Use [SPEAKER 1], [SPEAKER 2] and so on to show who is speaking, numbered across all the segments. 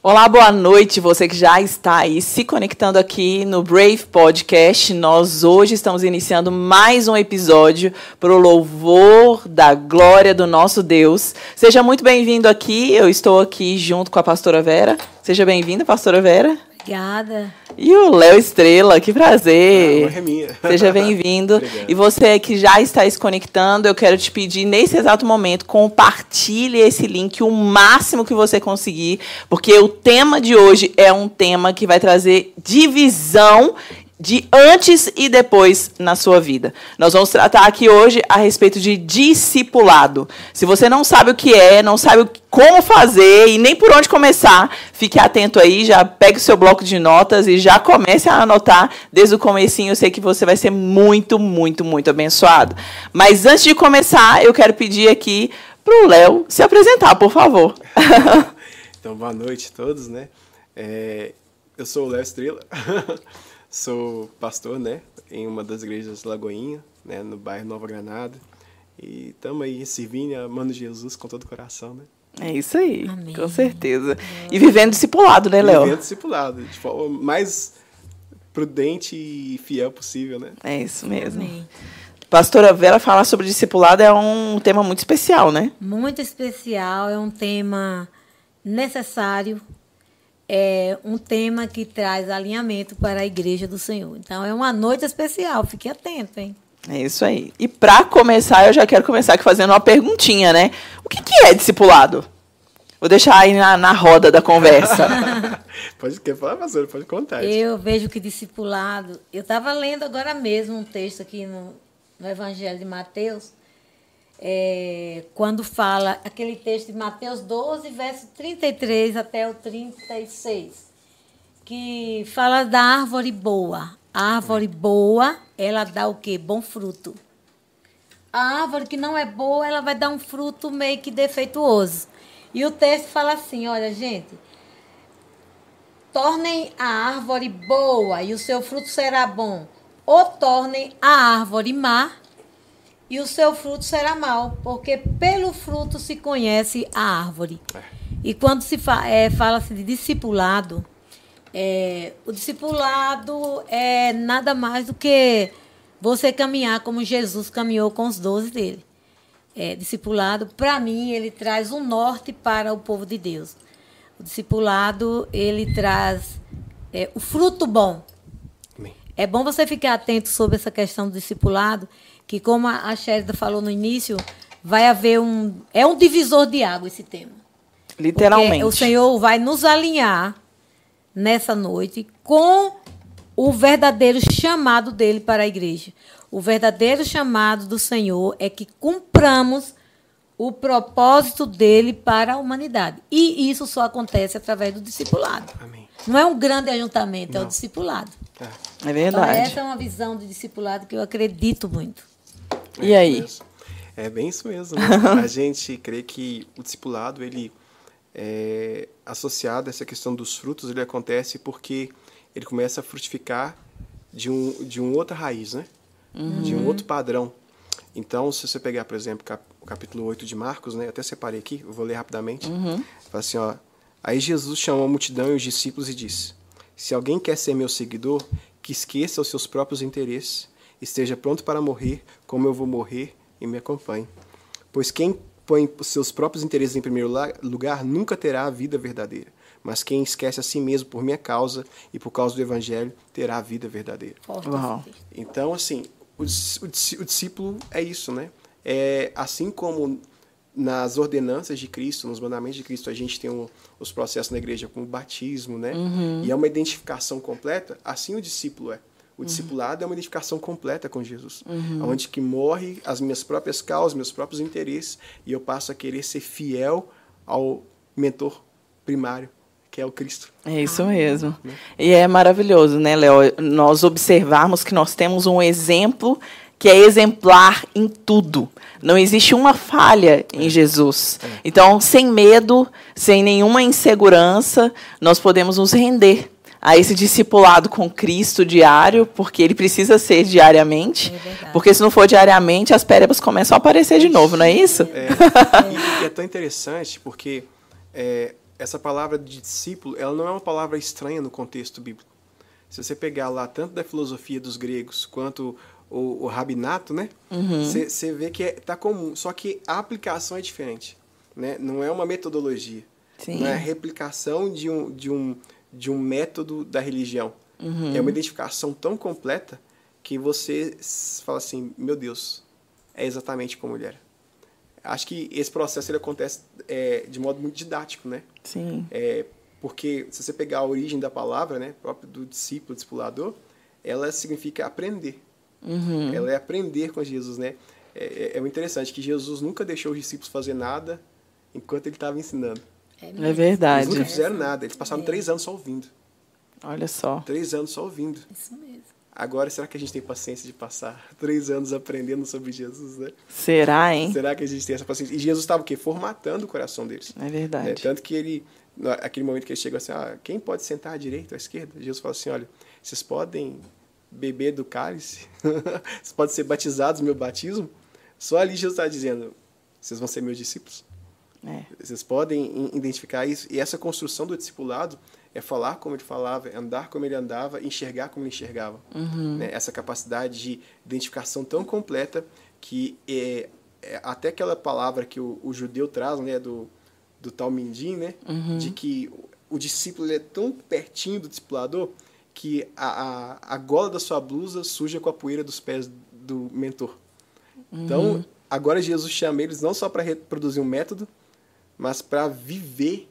[SPEAKER 1] Olá, boa noite, você que já está aí se conectando aqui no Brave Podcast. Nós hoje estamos iniciando mais um episódio para o louvor da glória do nosso Deus. Seja muito bem-vindo aqui. Eu estou aqui junto com a pastora Vera. Seja bem-vinda, pastora Vera.
[SPEAKER 2] Obrigada.
[SPEAKER 1] E o Léo Estrela, que prazer.
[SPEAKER 3] Ah, é minha.
[SPEAKER 1] Seja bem-vindo. e você que já está se conectando, eu quero te pedir nesse exato momento, compartilhe esse link o máximo que você conseguir, porque o tema de hoje é um tema que vai trazer divisão de antes e depois na sua vida. Nós vamos tratar aqui hoje a respeito de discipulado. Se você não sabe o que é, não sabe como fazer e nem por onde começar, fique atento aí, já pegue o seu bloco de notas e já comece a anotar desde o comecinho. Eu sei que você vai ser muito, muito, muito abençoado. Mas antes de começar, eu quero pedir aqui para o Léo se apresentar, por favor.
[SPEAKER 3] então, boa noite a todos, né? É, eu sou o Léo Estrela. Sou pastor, né, em uma das igrejas Lagoinha, né, no bairro Nova Granada. E estamos aí servindo, amando Jesus com todo o coração, né?
[SPEAKER 1] É isso aí, Amém. com certeza. E vivendo discipulado, né, Léo?
[SPEAKER 3] Vivendo discipulado, de forma mais prudente e fiel possível, né?
[SPEAKER 1] É isso mesmo. Amém. Pastora Vera, falar sobre discipulado é um tema muito especial, né?
[SPEAKER 2] Muito especial, é um tema necessário é um tema que traz alinhamento para a igreja do Senhor. Então é uma noite especial, fique atento, hein?
[SPEAKER 1] É isso aí. E para começar, eu já quero começar aqui fazendo uma perguntinha, né? O que, que é discipulado? Vou deixar aí na, na roda da conversa.
[SPEAKER 3] pode quer falar, pastor, pode contar.
[SPEAKER 2] Eu vejo que discipulado. Eu estava lendo agora mesmo um texto aqui no, no Evangelho de Mateus, é, quando fala aquele texto de Mateus 12, verso 33 até o 36, que fala da árvore boa. A árvore boa, ela dá o quê? Bom fruto. A árvore que não é boa, ela vai dar um fruto meio que defeituoso. E o texto fala assim: olha, gente, tornem a árvore boa e o seu fruto será bom, ou tornem a árvore má e o seu fruto será mau, porque pelo fruto se conhece a árvore. É. E quando se fa é, fala-se de discipulado, é, o discipulado é nada mais do que você caminhar como Jesus caminhou com os doze dele. É, discipulado, para mim, ele traz um norte para o povo de Deus. O discipulado, ele traz é, o fruto bom. Amém. É bom você ficar atento sobre essa questão do discipulado, que como a Sherida falou no início, vai haver um é um divisor de água esse tema.
[SPEAKER 1] Literalmente.
[SPEAKER 2] Porque o Senhor vai nos alinhar nessa noite com o verdadeiro chamado dele para a igreja. O verdadeiro chamado do Senhor é que cumpramos o propósito dele para a humanidade. E isso só acontece através do discipulado. Amém. Não é um grande ajuntamento, Não. é o discipulado.
[SPEAKER 1] É, é verdade.
[SPEAKER 2] Então, essa é uma visão de discipulado que eu acredito muito.
[SPEAKER 1] É e aí?
[SPEAKER 3] É bem isso mesmo. Né? a gente crê que o discipulado, ele é associado a essa questão dos frutos, ele acontece porque ele começa a frutificar de, um, de uma outra raiz, né? Uhum. De um outro padrão. Então, se você pegar, por exemplo, cap, o capítulo 8 de Marcos, né? até separei aqui, eu vou ler rapidamente. Uhum. Fala assim, ó. Aí Jesus chamou a multidão e os discípulos e disse: Se alguém quer ser meu seguidor, que esqueça os seus próprios interesses esteja pronto para morrer, como eu vou morrer, e me acompanhe. Pois quem põe os seus próprios interesses em primeiro lugar nunca terá a vida verdadeira. Mas quem esquece a si mesmo por minha causa e por causa do Evangelho terá a vida verdadeira.
[SPEAKER 1] Uau.
[SPEAKER 3] Então, assim, o, o, o discípulo é isso, né? É, assim como nas ordenanças de Cristo, nos mandamentos de Cristo, a gente tem um, os processos na igreja como o batismo, né? Uhum. E é uma identificação completa, assim o discípulo é. O discipulado é uma identificação completa com Jesus, uhum. onde que morre as minhas próprias causas, meus próprios interesses, e eu passo a querer ser fiel ao mentor primário, que é o Cristo.
[SPEAKER 1] É isso mesmo. Né? E é maravilhoso, né, Léo? Nós observarmos que nós temos um exemplo que é exemplar em tudo. Não existe uma falha em é. Jesus. É. Então, sem medo, sem nenhuma insegurança, nós podemos nos render a esse discipulado com Cristo diário, porque ele precisa ser diariamente. É porque se não for diariamente, as pérebas começam a aparecer de novo, não é isso?
[SPEAKER 3] É, e, é tão interessante porque é, essa palavra de discípulo, ela não é uma palavra estranha no contexto bíblico. Se você pegar lá tanto da filosofia dos gregos quanto o, o rabinato, né? Você vê que é, tá comum. Só que a aplicação é diferente, né? Não é uma metodologia.
[SPEAKER 1] Sim.
[SPEAKER 3] Não é a replicação de um, de um, de um método da religião. É uma identificação tão completa que você fala assim, meu Deus, é exatamente como ele era. Acho que esse processo ele acontece é, de modo muito didático, né?
[SPEAKER 1] Sim.
[SPEAKER 3] É, porque se você pegar a origem da palavra, né, próprio do discípulo, discipulador, ela significa aprender. Ela é aprender com Jesus, né? É, é, é muito interessante que Jesus nunca deixou os discípulos fazer nada enquanto ele estava ensinando.
[SPEAKER 1] É
[SPEAKER 3] Eles
[SPEAKER 1] verdade.
[SPEAKER 3] nunca fizeram nada. Eles passaram três anos só ouvindo.
[SPEAKER 1] Olha só.
[SPEAKER 3] Três anos só ouvindo.
[SPEAKER 2] Isso mesmo.
[SPEAKER 3] Agora, será que a gente tem paciência de passar três anos aprendendo sobre Jesus, né?
[SPEAKER 1] Será, hein?
[SPEAKER 3] Será que a gente tem essa paciência? E Jesus estava o quê? Formatando o coração deles.
[SPEAKER 1] É verdade.
[SPEAKER 3] né? Tanto que ele, na- aquele momento que ele chega assim, ah, quem pode sentar à direita ou à esquerda? Jesus fala assim, olha, vocês podem beber do cálice, vocês podem ser batizados no meu batismo. Só ali Jesus está dizendo, vocês vão ser meus discípulos.
[SPEAKER 1] É.
[SPEAKER 3] Vocês podem identificar isso. E essa construção do discipulado é falar como ele falava, é andar como ele andava, enxergar como ele enxergava. Né? Essa capacidade de identificação tão completa que é, é até aquela palavra que o, o judeu traz, né, do, do Talmindim, né, de que o, discípulo é tão pertinho do discipulador que a, a, a gola da sua blusa suja com a poeira dos pés do mentor. Então, agora Jesus chama eles não só para reproduzir um método, mas para viver,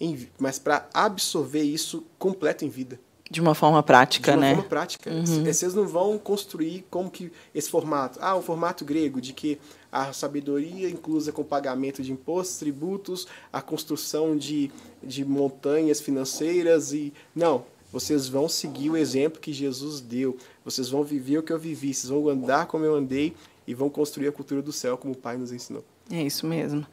[SPEAKER 3] em, mas para absorver isso completo em vida.
[SPEAKER 1] De uma forma prática,
[SPEAKER 3] de uma
[SPEAKER 1] né?
[SPEAKER 3] forma prática. C- Vocês não vão construir como que esse formato. Ah, o formato grego, de que a sabedoria inclusa com pagamento de impostos, tributos, a construção de, de montanhas financeiras e. Não. Vocês vão seguir o exemplo que Jesus deu. Vocês vão viver o que eu vivi. Vocês vão andar como eu andei e vão construir a cultura do céu como o Pai nos ensinou.
[SPEAKER 1] É isso mesmo.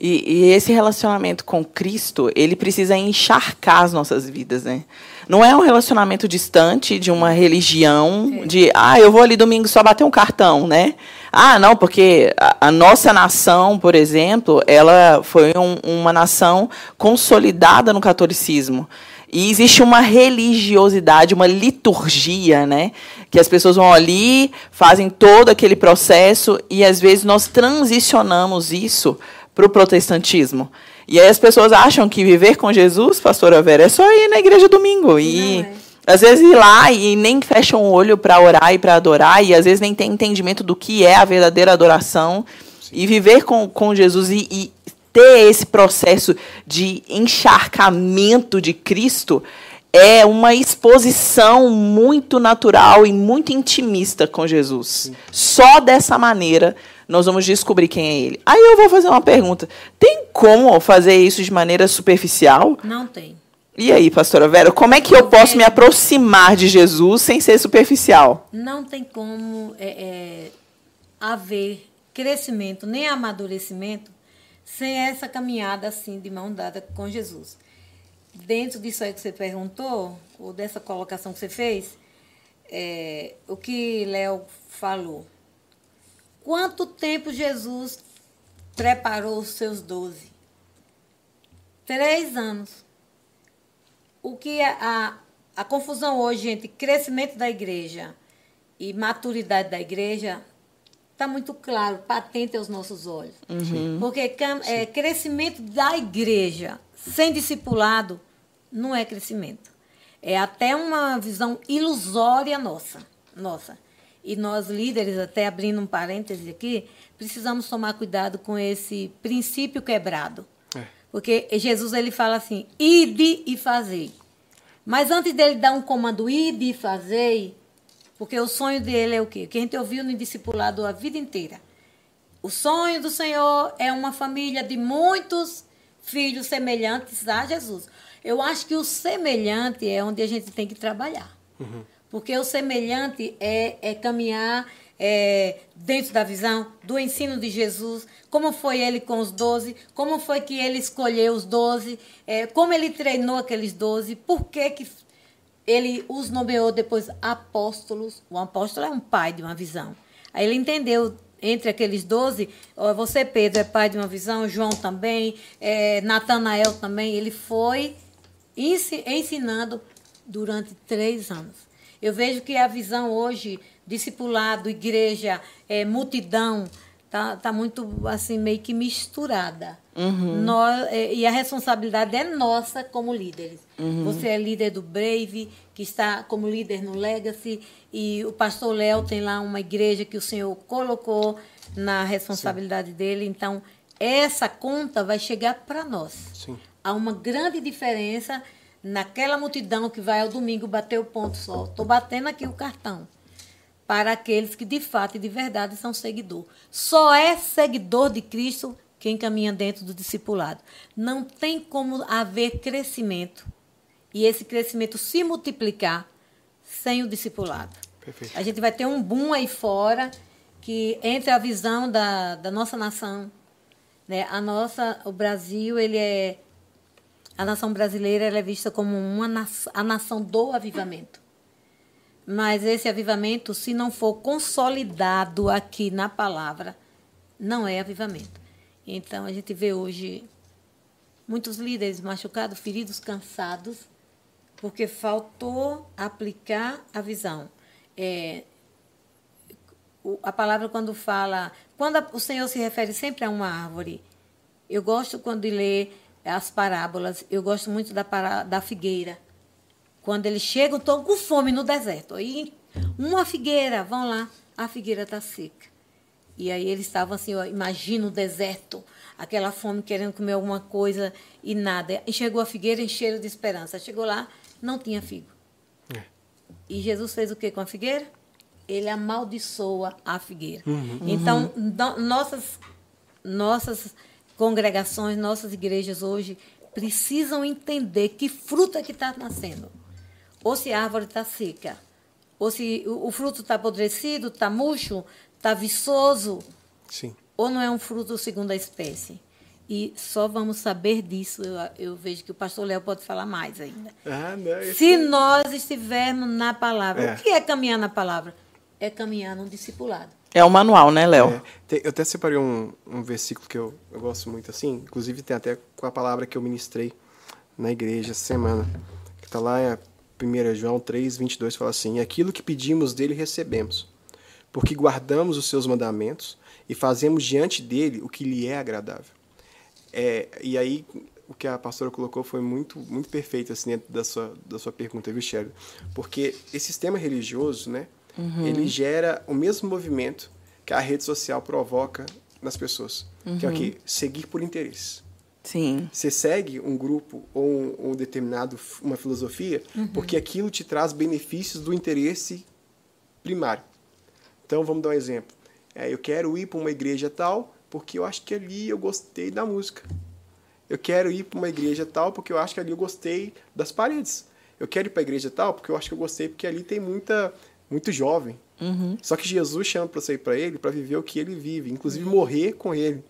[SPEAKER 1] E, e esse relacionamento com Cristo, ele precisa encharcar as nossas vidas, né? Não é um relacionamento distante de uma religião, de, ah, eu vou ali domingo só bater um cartão, né? Ah, não, porque a, a nossa nação, por exemplo, ela foi um- uma nação consolidada no catolicismo. E existe uma religiosidade, uma liturgia, né? Que as pessoas vão ali, fazem todo aquele processo e às vezes nós transicionamos isso para o protestantismo. E aí as pessoas acham que viver com Jesus, pastora Vera, é só ir na igreja domingo. E
[SPEAKER 2] é.
[SPEAKER 1] às vezes ir lá e nem fecham o olho para orar e para adorar, e às vezes nem tem entendimento do que é a verdadeira adoração. E viver com, com Jesus e, e ter esse processo de encharcamento de Cristo é uma exposição muito natural e muito intimista com Jesus. Só dessa maneira nós vamos descobrir quem é ele. Aí eu vou fazer uma pergunta: tem como fazer isso de maneira superficial?
[SPEAKER 2] Não tem.
[SPEAKER 1] E aí, pastora Vera, como é que eu posso me aproximar de Jesus sem ser superficial?
[SPEAKER 2] Não tem como é, é, haver crescimento nem amadurecimento sem essa caminhada assim de mão dada com Jesus. Dentro disso aí que você perguntou, ou dessa colocação que você fez, é, o que Léo falou. Quanto tempo Jesus preparou os seus doze? Três anos. O que a, a, a confusão hoje entre crescimento da igreja e maturidade da igreja está muito claro, patente aos nossos olhos. Porque cam- é, crescimento da igreja sem discipulado não é crescimento. É até uma visão ilusória nossa. nossa. E nós, líderes, até abrindo um parêntese aqui, precisamos tomar cuidado com esse princípio quebrado.
[SPEAKER 3] É.
[SPEAKER 2] Porque Jesus ele fala assim: ide e fazei. Mas antes dele dar um comando, ide e fazei, porque o sonho dele é o quê? Que a gente ouviu no discipulado a vida inteira. O sonho do Senhor é uma família de muitos filhos semelhantes a Jesus. Eu acho que o semelhante é onde a gente tem que trabalhar. Porque o semelhante é, é caminhar é, dentro da visão do ensino de Jesus, como foi ele com os doze, como foi que ele escolheu os doze, é, como ele treinou aqueles doze, por que, que ele os nomeou depois apóstolos. O apóstolo é um pai de uma visão. Aí ele entendeu entre aqueles doze, você, Pedro, é pai de uma visão, João também, é, Natanael também, ele foi ensinando durante três anos. Eu vejo que a visão hoje, discipulado, igreja, é, multidão, tá, tá muito assim meio que misturada. Uhum. Nós, é, e a responsabilidade é nossa como líderes. Uhum. Você é líder do Brave, que está como líder no Legacy, e o pastor Léo tem lá uma igreja que o Senhor colocou na responsabilidade Sim. dele. Então, essa conta vai chegar para nós. Sim. Há uma grande diferença naquela multidão que vai ao domingo bater o ponto só. Estou batendo aqui o cartão. Para aqueles que de fato e de verdade são seguidor. Só é seguidor de Cristo quem caminha dentro do discipulado. Não tem como haver crescimento e esse crescimento se multiplicar sem o discipulado. Perfeito. A gente vai ter um boom aí fora que entre a visão da, da nossa nação, né? A nossa, o Brasil, ele é a nação brasileira é vista como uma a nação do avivamento. Mas esse avivamento, se não for consolidado aqui na palavra, não é avivamento. Então a gente vê hoje muitos líderes machucados, feridos, cansados, porque faltou aplicar a visão. É, a palavra quando fala, quando o Senhor se refere sempre a uma árvore, eu gosto quando lê as parábolas, eu gosto muito da, da figueira. Quando eles chegam, estão com fome no deserto. Aí, uma figueira, vão lá, a figueira está seca. E aí eles estavam assim, ó, imagina o deserto, aquela fome querendo comer alguma coisa e nada. E chegou a figueira encheram de esperança. Chegou lá, não tinha figo. É. E Jesus fez o que com a figueira? Ele amaldiçoa a figueira. Uhum, então, no, nossas, nossas congregações, nossas igrejas hoje precisam entender que fruta que está nascendo. Ou se a árvore está seca, ou se o, o fruto está apodrecido, está murcho, está viçoso, Sim. ou não é um fruto segundo a espécie. E só vamos saber disso. Eu, eu vejo que o pastor Léo pode falar mais ainda. Ah, não, Se nós estivermos na palavra. É. O que é caminhar na palavra? É caminhar num discipulado.
[SPEAKER 1] É o manual, né, Léo?
[SPEAKER 3] É, eu até separei um, um versículo que eu, eu gosto muito assim. Inclusive tem até com a palavra que eu ministrei na igreja essa semana. Que está lá em 1 João 3, 22, fala assim: Aquilo que pedimos dele recebemos porque guardamos os seus mandamentos e fazemos diante dele o que lhe é agradável. É, e aí, o que a pastora colocou foi muito, muito perfeito assim, dentro da sua, da sua pergunta, viu, Shelly? Porque esse sistema religioso, né, uhum. ele gera o mesmo movimento que a rede social provoca nas pessoas, uhum. que é o que? Seguir por interesse.
[SPEAKER 1] Sim.
[SPEAKER 3] Você segue um grupo ou um, um determinado, uma filosofia, uhum. porque aquilo te traz benefícios do interesse primário. Então, vamos dar um exemplo. É, eu quero ir para uma igreja tal porque eu acho que ali eu gostei da música. Eu quero ir para uma igreja tal porque eu acho que ali eu gostei das paredes. Eu quero ir para a igreja tal porque eu acho que eu gostei porque ali tem muita muito jovem. Uhum. Só que Jesus chama para você ir para ele para viver o que ele vive, inclusive uhum. morrer com ele,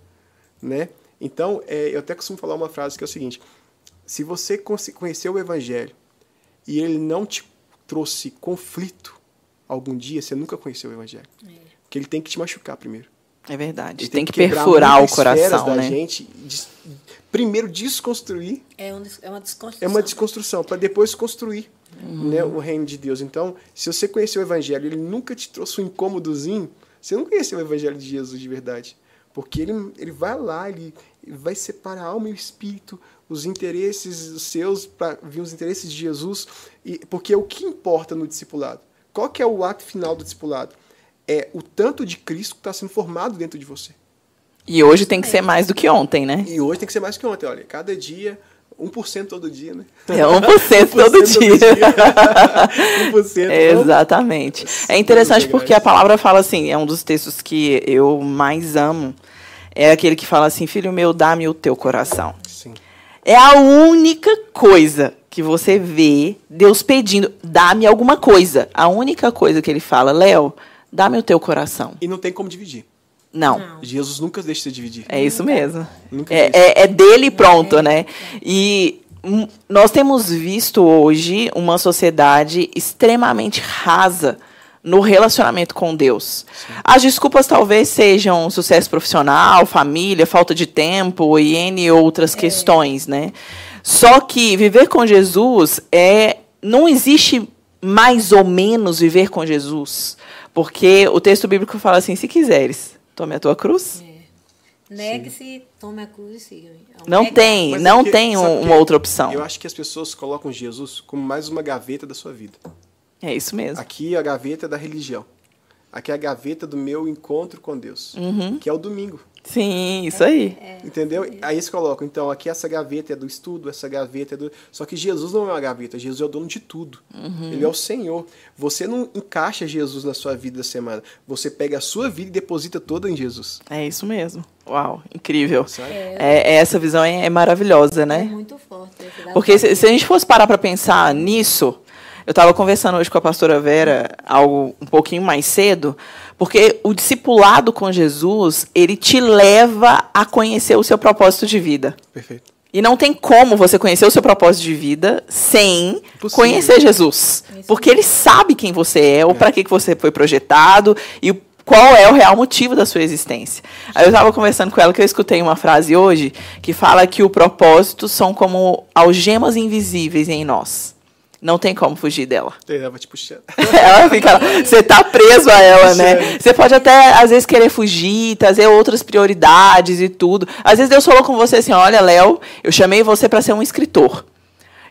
[SPEAKER 3] né? Então, é, eu até costumo falar uma frase que é o seguinte: se você conheceu o evangelho e ele não te trouxe conflito, algum dia, você nunca conheceu o Evangelho. É. Porque ele tem que te machucar primeiro.
[SPEAKER 1] É verdade. Ele tem, tem que, que perfurar o coração,
[SPEAKER 3] da
[SPEAKER 1] né?
[SPEAKER 3] gente. primeiro desconstruir.
[SPEAKER 2] É, um, é uma desconstrução.
[SPEAKER 3] É uma desconstrução para depois construir uhum. né, o reino de Deus. Então, se você conheceu o Evangelho, ele nunca te trouxe um incômodozinho. Você não conheceu o Evangelho de Jesus de verdade, porque ele ele vai lá, ele, ele vai separar a alma e o espírito, os interesses seus para vir os interesses de Jesus, e porque é o que importa no discipulado qual que é o ato final do discipulado? É o tanto de Cristo que está sendo formado dentro de você.
[SPEAKER 1] E hoje tem que ser mais do que ontem, né?
[SPEAKER 3] E hoje tem que ser mais do que ontem. Olha, cada dia 1% todo dia, né?
[SPEAKER 1] É 1%, 1% todo dia. dia. 1%. Exatamente. É interessante porque a palavra fala assim, é um dos textos que eu mais amo, é aquele que fala assim, filho meu, dá-me o teu coração. Sim. É a única coisa que você vê Deus pedindo, dá-me alguma coisa. A única coisa que ele fala, Léo, dá-me o teu coração.
[SPEAKER 3] E não tem como dividir.
[SPEAKER 1] Não. não.
[SPEAKER 3] Jesus nunca deixa de dividir.
[SPEAKER 1] É isso mesmo. É, é, é, dele pronto, né? E nós temos visto hoje uma sociedade extremamente rasa no relacionamento com Deus. Sim. As desculpas talvez sejam sucesso profissional, família, falta de tempo e N outras é. questões, né? Só que viver com Jesus é. Não existe mais ou menos viver com Jesus. Porque o texto bíblico fala assim: se quiseres, tome a tua cruz. É.
[SPEAKER 2] Negue-se, tome a cruz e siga.
[SPEAKER 1] Não tem, Mas não é que, tem um, uma outra opção.
[SPEAKER 3] Eu acho que as pessoas colocam Jesus como mais uma gaveta da sua vida.
[SPEAKER 1] É isso mesmo.
[SPEAKER 3] Aqui é a gaveta da religião. Aqui é a gaveta do meu encontro com Deus,
[SPEAKER 1] uhum.
[SPEAKER 3] que é o domingo.
[SPEAKER 1] Sim, isso aí.
[SPEAKER 3] É, é, Entendeu? Aí eles colocam, então, aqui essa gaveta é do estudo, essa gaveta é do. Só que Jesus não é uma gaveta, Jesus é o dono de tudo.
[SPEAKER 1] Uhum.
[SPEAKER 3] Ele é o Senhor. Você não encaixa Jesus na sua vida da semana. Você pega a sua vida e deposita toda em Jesus.
[SPEAKER 1] É isso mesmo. Uau, incrível. É, é, essa visão é, é maravilhosa, né?
[SPEAKER 2] É muito forte.
[SPEAKER 1] Porque se, se a gente fosse parar para pensar nisso, eu estava conversando hoje com a pastora Vera, algo um pouquinho mais cedo, porque o discipulado com Jesus, ele te leva a conhecer o seu propósito de vida.
[SPEAKER 3] Perfeito.
[SPEAKER 1] E não tem como você conhecer o seu propósito de vida sem Impossível. conhecer Jesus. Porque ele sabe quem você é, ou é. para que você foi projetado, e qual é o real motivo da sua existência. Aí eu estava conversando com ela que eu escutei uma frase hoje que fala que o propósito são como algemas invisíveis em nós. Não tem como fugir dela.
[SPEAKER 3] Ela vai te puxando.
[SPEAKER 1] ela fica, você tá preso a ela, né? Você pode até, às vezes, querer fugir, trazer outras prioridades e tudo. Às vezes Deus falou com você assim: olha, Léo, eu chamei você para ser um escritor.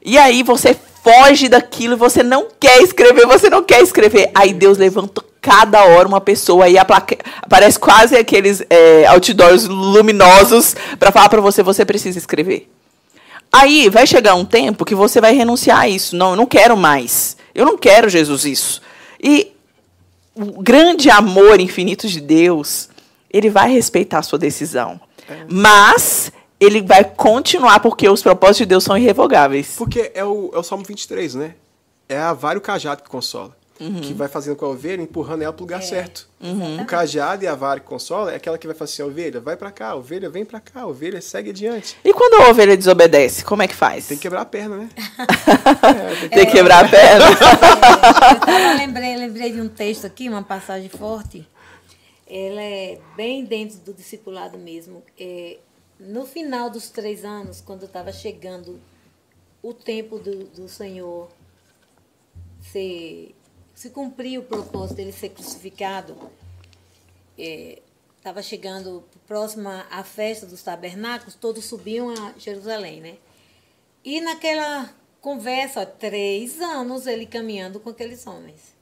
[SPEAKER 1] E aí você foge daquilo, você não quer escrever, você não quer escrever. Aí Deus levanta cada hora uma pessoa e aparece quase aqueles é, outdoors luminosos para falar para você: você precisa escrever. Aí vai chegar um tempo que você vai renunciar a isso. Não, eu não quero mais. Eu não quero, Jesus, isso. E o grande amor infinito de Deus, ele vai respeitar a sua decisão. É. Mas ele vai continuar, porque os propósitos de Deus são irrevogáveis.
[SPEAKER 3] Porque é o, é o Salmo 23, né? É a vara o cajado que consola uhum. que vai fazendo com a ovelha, empurrando ela para o lugar é. certo.
[SPEAKER 1] Uhum.
[SPEAKER 3] O cajado e a vara que consola é aquela que vai fazer assim, ovelha, vai para cá, ovelha, vem para cá, ovelha, segue adiante.
[SPEAKER 1] E quando a ovelha desobedece, como é que faz?
[SPEAKER 3] Tem que quebrar a perna, né?
[SPEAKER 1] é, tem que, tem que quebrar a perna.
[SPEAKER 2] Eu lembrei, lembrei de um texto aqui, uma passagem forte. Ela é bem dentro do discipulado mesmo. É, no final dos três anos, quando estava chegando o tempo do, do Senhor ser se cumprir o propósito dele ser crucificado, estava é, chegando próxima à festa dos tabernáculos, todos subiam a Jerusalém, né? E naquela conversa, ó, três anos ele caminhando com aqueles homens.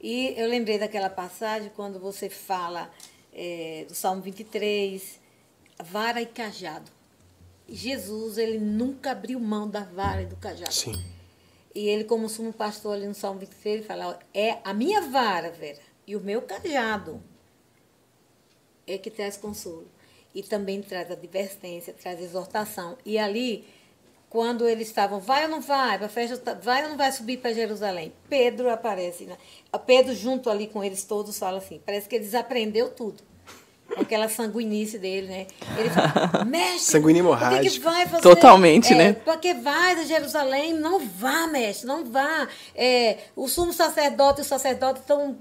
[SPEAKER 2] E eu lembrei daquela passagem quando você fala é, do Salmo 23, vara e cajado. Jesus, ele nunca abriu mão da vara e do cajado.
[SPEAKER 3] Sim.
[SPEAKER 2] E ele, como sumo pastor ali no Salmo 23, ele fala: é a minha vara, Vera, e o meu cajado é que traz consolo. E também traz advertência, traz exortação. E ali, quando eles estavam, vai ou não vai, para festa, vai ou não vai subir para Jerusalém? Pedro aparece. Né? Pedro, junto ali com eles todos, fala assim: parece que eles aprendeu tudo aquela sanguinice dele, né? Ele fala, mestre,
[SPEAKER 3] sanguíneo hemorrágico.
[SPEAKER 2] que, que vai fazer?
[SPEAKER 1] Totalmente,
[SPEAKER 2] é,
[SPEAKER 1] né?
[SPEAKER 2] Porque vai a Jerusalém, não vá, mestre, não vá. É, o sumo sacerdote e o sacerdote estão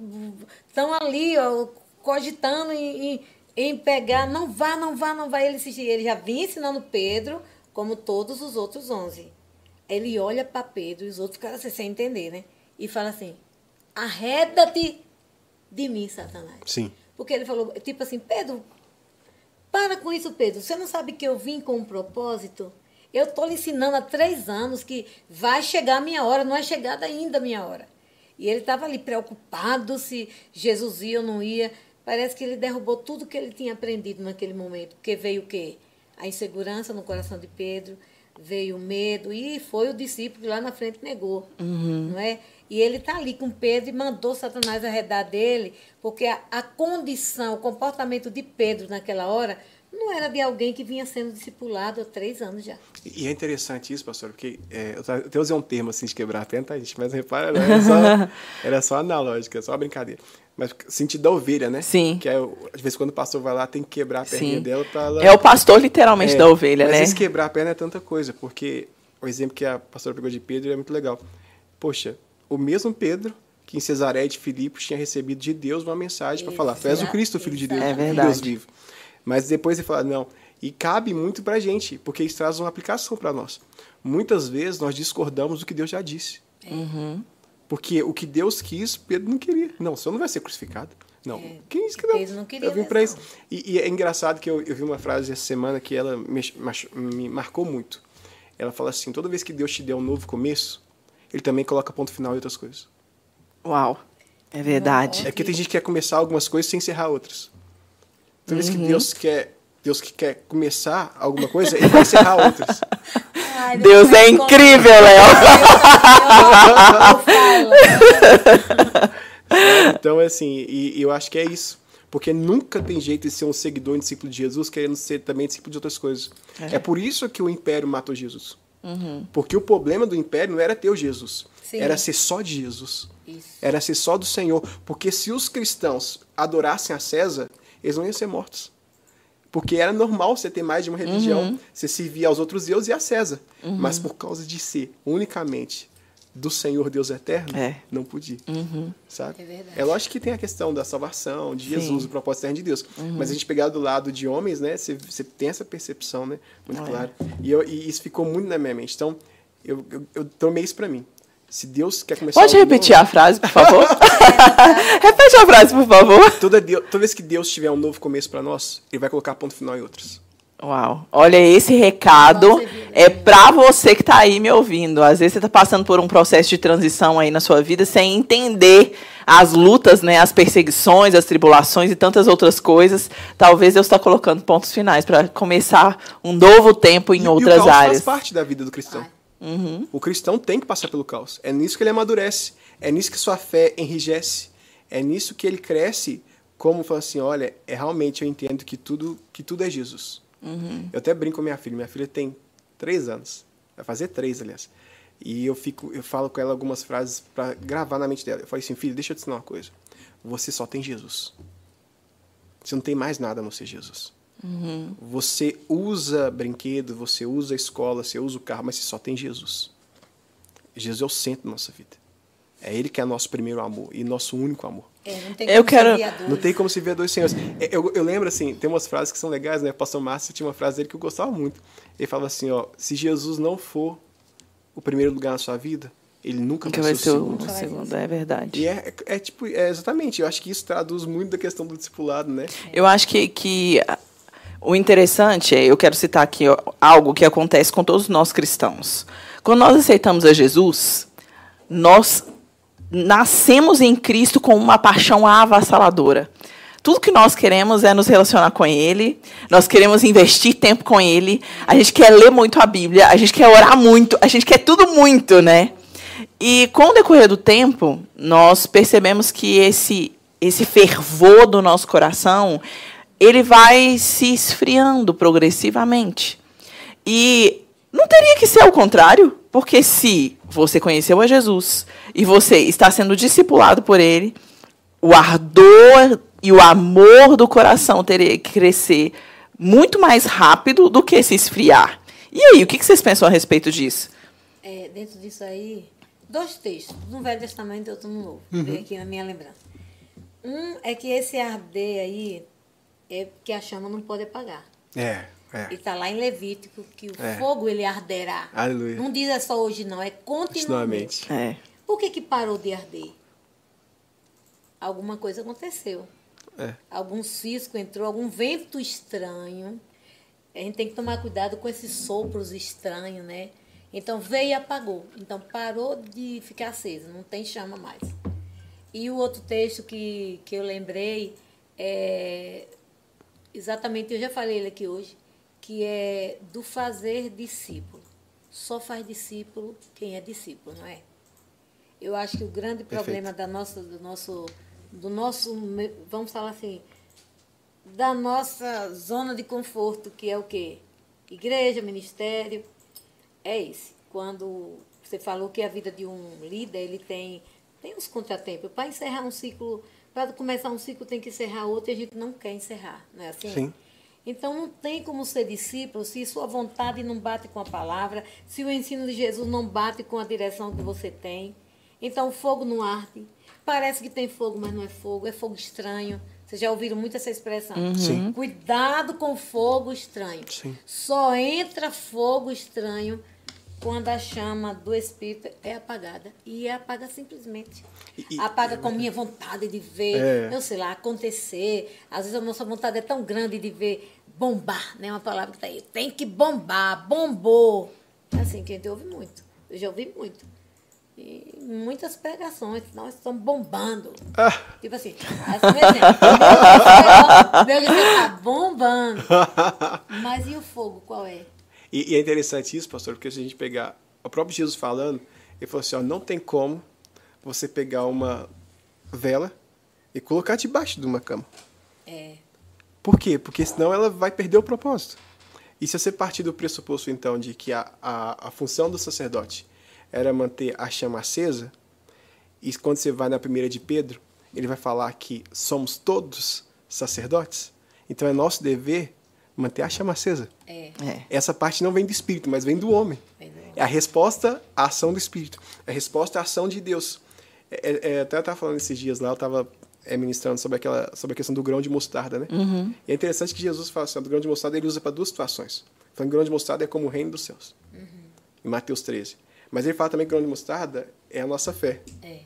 [SPEAKER 2] estão ali, ó, cogitando em, em, em, pegar, não vá, não vá, não vá. Ele, ele já vinha ensinando Pedro, como todos os outros onze. Ele olha para Pedro e os outros caras sem entender, né? E fala assim, arreda-te de mim, Satanás.
[SPEAKER 3] Sim.
[SPEAKER 2] Porque ele falou, tipo assim, Pedro, para com isso, Pedro. Você não sabe que eu vim com um propósito? Eu estou lhe ensinando há três anos que vai chegar a minha hora, não é chegada ainda a minha hora. E ele estava ali preocupado se Jesus ia ou não ia. Parece que ele derrubou tudo que ele tinha aprendido naquele momento. Porque veio o quê? A insegurança no coração de Pedro, veio o medo, e foi o discípulo que lá na frente negou.
[SPEAKER 1] Uhum.
[SPEAKER 2] Não é? E ele está ali com Pedro e mandou Satanás arredar dele, porque a, a, condição, o comportamento de Pedro naquela hora não era de alguém que vinha sendo discipulado há três anos já.
[SPEAKER 3] E é interessante isso, pastor, porque é, eu até usei um termo assim de quebrar a perna, tá, gente? Mas repara, não, era, só, era só analógica, só brincadeira. Mas sentido da ovelha, né?
[SPEAKER 1] Sim.
[SPEAKER 3] Que é, às vezes, quando o pastor vai lá, tem que quebrar a perna dela para ela.
[SPEAKER 1] É o pastor, literalmente, é, da ovelha,
[SPEAKER 3] mas
[SPEAKER 1] né?
[SPEAKER 3] Mas quebrar a perna é tanta coisa, porque o exemplo que a pastora pegou de Pedro é muito legal. Poxa, o mesmo Pedro que em Cesareia de Filipos tinha recebido de Deus uma mensagem para falar: Tu és o Cristo, o Filho de Deus,
[SPEAKER 1] É
[SPEAKER 3] o
[SPEAKER 1] verdade.
[SPEAKER 3] Deus vivo. Mas depois ele fala: Não. E cabe muito para a gente, porque isso traz uma aplicação para nós. Muitas vezes nós discordamos do que Deus já disse. Porque o que Deus quis, Pedro não queria. Não, o senhor não vai ser crucificado. Não.
[SPEAKER 2] É,
[SPEAKER 3] Quem disse que não?
[SPEAKER 2] Pedro não queria
[SPEAKER 3] eu vim para isso. E, e é engraçado que eu, eu vi uma frase essa semana que ela me, me marcou muito. Ela fala assim: toda vez que Deus te der um novo começo, Ele também coloca ponto final em outras coisas.
[SPEAKER 1] Uau. É verdade.
[SPEAKER 3] É porque tem gente que quer começar algumas coisas sem encerrar outras. Toda vez que
[SPEAKER 2] Uhum.
[SPEAKER 3] Deus quer, Deus que quer começar alguma coisa, Ele vai encerrar outras.
[SPEAKER 2] Ai,
[SPEAKER 1] Deus é
[SPEAKER 2] vai
[SPEAKER 1] incrível, Léo.
[SPEAKER 3] Então, assim, e, e eu acho que é isso. Porque nunca tem jeito de ser um seguidor, um discípulo de Jesus, querendo ser também discípulo de outras coisas. É, por isso que o império matou Jesus. Porque o problema do império não era ter o Jesus.
[SPEAKER 2] Sim.
[SPEAKER 3] Era ser só de Jesus.
[SPEAKER 2] Isso.
[SPEAKER 3] Era ser só do Senhor. Porque se os cristãos adorassem a César, eles não iam ser mortos. Porque era normal você ter mais de uma religião, você servir aos outros deuses e a César. Mas por causa de ser unicamente do Senhor Deus eterno,
[SPEAKER 1] É.
[SPEAKER 3] não podia. Sabe?
[SPEAKER 2] É verdade.
[SPEAKER 3] É lógico que tem a questão da salvação, de Jesus,
[SPEAKER 1] Sim.
[SPEAKER 3] o propósito eterno de Deus. Mas a gente pegar do lado de homens, né? Você, você tem essa percepção, né? Muito
[SPEAKER 1] É.
[SPEAKER 3] claro. E, eu- e isso ficou muito na minha mente. Então, eu, eu, eu tomei isso pra mim. Se Deus quer começar
[SPEAKER 1] Pode repetir
[SPEAKER 3] novo,
[SPEAKER 1] a frase, por favor? Repete a frase, por favor.
[SPEAKER 3] toda, Deus, toda vez que Deus tiver um novo começo pra nós, Ele vai colocar ponto final em outros.
[SPEAKER 1] Uau. Olha, esse recado é pra você que tá aí me ouvindo. Às vezes você tá passando por um processo de transição aí na sua vida sem entender as lutas, né, as perseguições, as tribulações e tantas outras coisas. Talvez Deus está colocando pontos finais para começar um novo tempo em
[SPEAKER 3] E-
[SPEAKER 1] outras
[SPEAKER 3] e o caos
[SPEAKER 1] áreas.
[SPEAKER 3] faz parte da vida do cristão.
[SPEAKER 1] Uhum.
[SPEAKER 3] O cristão tem que passar pelo caos. É nisso que ele amadurece. É nisso que sua fé enrijece. É nisso que ele cresce como fala assim, olha, é realmente eu entendo que tudo que tudo é Jesus.
[SPEAKER 1] Uhum.
[SPEAKER 3] Eu até brinco com minha filha. Minha filha tem três anos. Vai fazer três, aliás. E eu fico, eu falo com ela algumas frases para gravar na mente dela. Eu falei assim, filha, deixa eu te ensinar uma coisa. Você só tem Jesus. Você não tem mais nada a não ser Jesus. Você usa brinquedo, você usa escola, você usa o carro, mas você só tem Jesus. Jesus é o centro da nossa vida. É Ele que é nosso primeiro amor e nosso único amor.
[SPEAKER 2] É, não tem
[SPEAKER 1] Eu quero-.
[SPEAKER 3] Não tem como se ver dois senhores. É, Eu, eu lembro, assim, tem umas frases que são legais, né? O pastor Márcio tinha uma frase dele que eu gostava muito. Ele falava assim, ó, se Jesus não for o primeiro lugar na sua vida, ele nunca vai
[SPEAKER 1] vai
[SPEAKER 3] ser o segundo.
[SPEAKER 1] segundo, é verdade.
[SPEAKER 3] E é, é, é tipo, é exatamente, eu acho que isso traduz muito da questão do discipulado, né?
[SPEAKER 1] Eu acho que, que o interessante é, eu quero citar aqui ó, algo que acontece com todos nós cristãos. Quando nós aceitamos a Jesus, nós nascemos em Cristo com uma paixão avassaladora. Tudo que nós queremos é nos relacionar com Ele, nós queremos investir tempo com Ele, a gente quer ler muito a Bíblia, a gente quer orar muito, a gente quer tudo muito, né? E com o decorrer do tempo, nós percebemos que esse, esse fervor do nosso coração, ele vai se esfriando progressivamente. E não teria que ser ao contrário, porque se você conheceu a Jesus e você está sendo discipulado por ele, o ardor e o amor do coração teria que crescer muito mais rápido do que se esfriar. E aí, o que vocês pensam a respeito disso?
[SPEAKER 2] É, dentro disso aí, dois textos, um Velho Testamento e outro no Novo, veio aqui na minha lembrança. Um é que esse arder aí é que a chama não pode apagar.
[SPEAKER 3] É, é.
[SPEAKER 2] E está lá em Levítico que o
[SPEAKER 3] É.
[SPEAKER 2] fogo ele arderá.
[SPEAKER 3] Aleluia.
[SPEAKER 2] Não diz é só hoje não, é continuamente.
[SPEAKER 1] É.
[SPEAKER 2] Por que, que parou de arder? Alguma coisa aconteceu.
[SPEAKER 3] É.
[SPEAKER 2] Algum cisco entrou, algum vento estranho. A gente tem que tomar cuidado com esses sopros estranhos, né? Então veio e apagou. Então parou de ficar acesa, não tem chama mais. E o outro texto que, que eu lembrei é exatamente, eu já falei ele aqui hoje, que é do fazer discípulo. Só faz discípulo quem é discípulo, não é? Eu acho que o grande problema da nossa, do nosso, do nosso, vamos falar assim, da nossa zona de conforto, que é o quê? Igreja, ministério, é esse. Quando você falou que a vida de um líder, ele tem, tem uns contratempos. Para encerrar um ciclo, para começar um ciclo tem que encerrar outro e a gente não quer encerrar, não é assim?
[SPEAKER 3] Sim.
[SPEAKER 2] Então não tem como ser discípulo se sua vontade não bate com a palavra, se o ensino de Jesus não bate com a direção que você tem. Então fogo não arde. Parece que tem fogo, mas não é fogo, é fogo estranho. Vocês já ouviram muito essa expressão?
[SPEAKER 3] Sim.
[SPEAKER 2] Cuidado com fogo estranho.
[SPEAKER 3] Sim.
[SPEAKER 2] Só entra fogo estranho quando a chama do Espírito é apagada. E é apaga simplesmente.
[SPEAKER 3] E-
[SPEAKER 2] apaga com minha vontade de ver,
[SPEAKER 3] É.
[SPEAKER 2] eu sei lá, acontecer. Às vezes a nossa vontade é tão grande de ver bombar, né? Uma palavra que tá aí. Tem que bombar, bombou. É assim que a gente ouve muito. Eu já ouvi muito. E muitas pregações, nós estamos bombando.
[SPEAKER 3] Ah,
[SPEAKER 2] Tipo assim, assim mesmo. Meu Deus, você tá bombando. Mas e o fogo, qual é?
[SPEAKER 3] E, e é interessante isso, pastor, porque se a gente pegar o próprio Jesus falando, ele falou assim: ó, não tem como você pegar uma vela e colocar debaixo de uma cama.
[SPEAKER 2] É.
[SPEAKER 3] Por quê? Porque senão ela vai perder o propósito. E se você partir do pressuposto, então, de que a, a, a função do sacerdote era manter a chama acesa, e quando você vai na primeira de Pedro, ele vai falar que somos todos sacerdotes, então é nosso dever manter a chama acesa.
[SPEAKER 2] É.
[SPEAKER 3] É.Essa parte não vem do espírito, mas vem do homem.
[SPEAKER 2] Do.
[SPEAKER 3] É a resposta à ação do espírito. É a resposta à ação de Deus. É, é, é, até eu estava falando esses dias lá, eu estava ministrando sobre, aquela, sobre a questão do grão de mostarda, né? E é interessante que Jesus fala assim, do grão de mostarda ele usa para duas situações. Falando que o grão de mostarda é como o reino dos céus. Em Mateus 13. Mas ele fala também que o grão de mostarda é a nossa fé.
[SPEAKER 2] É.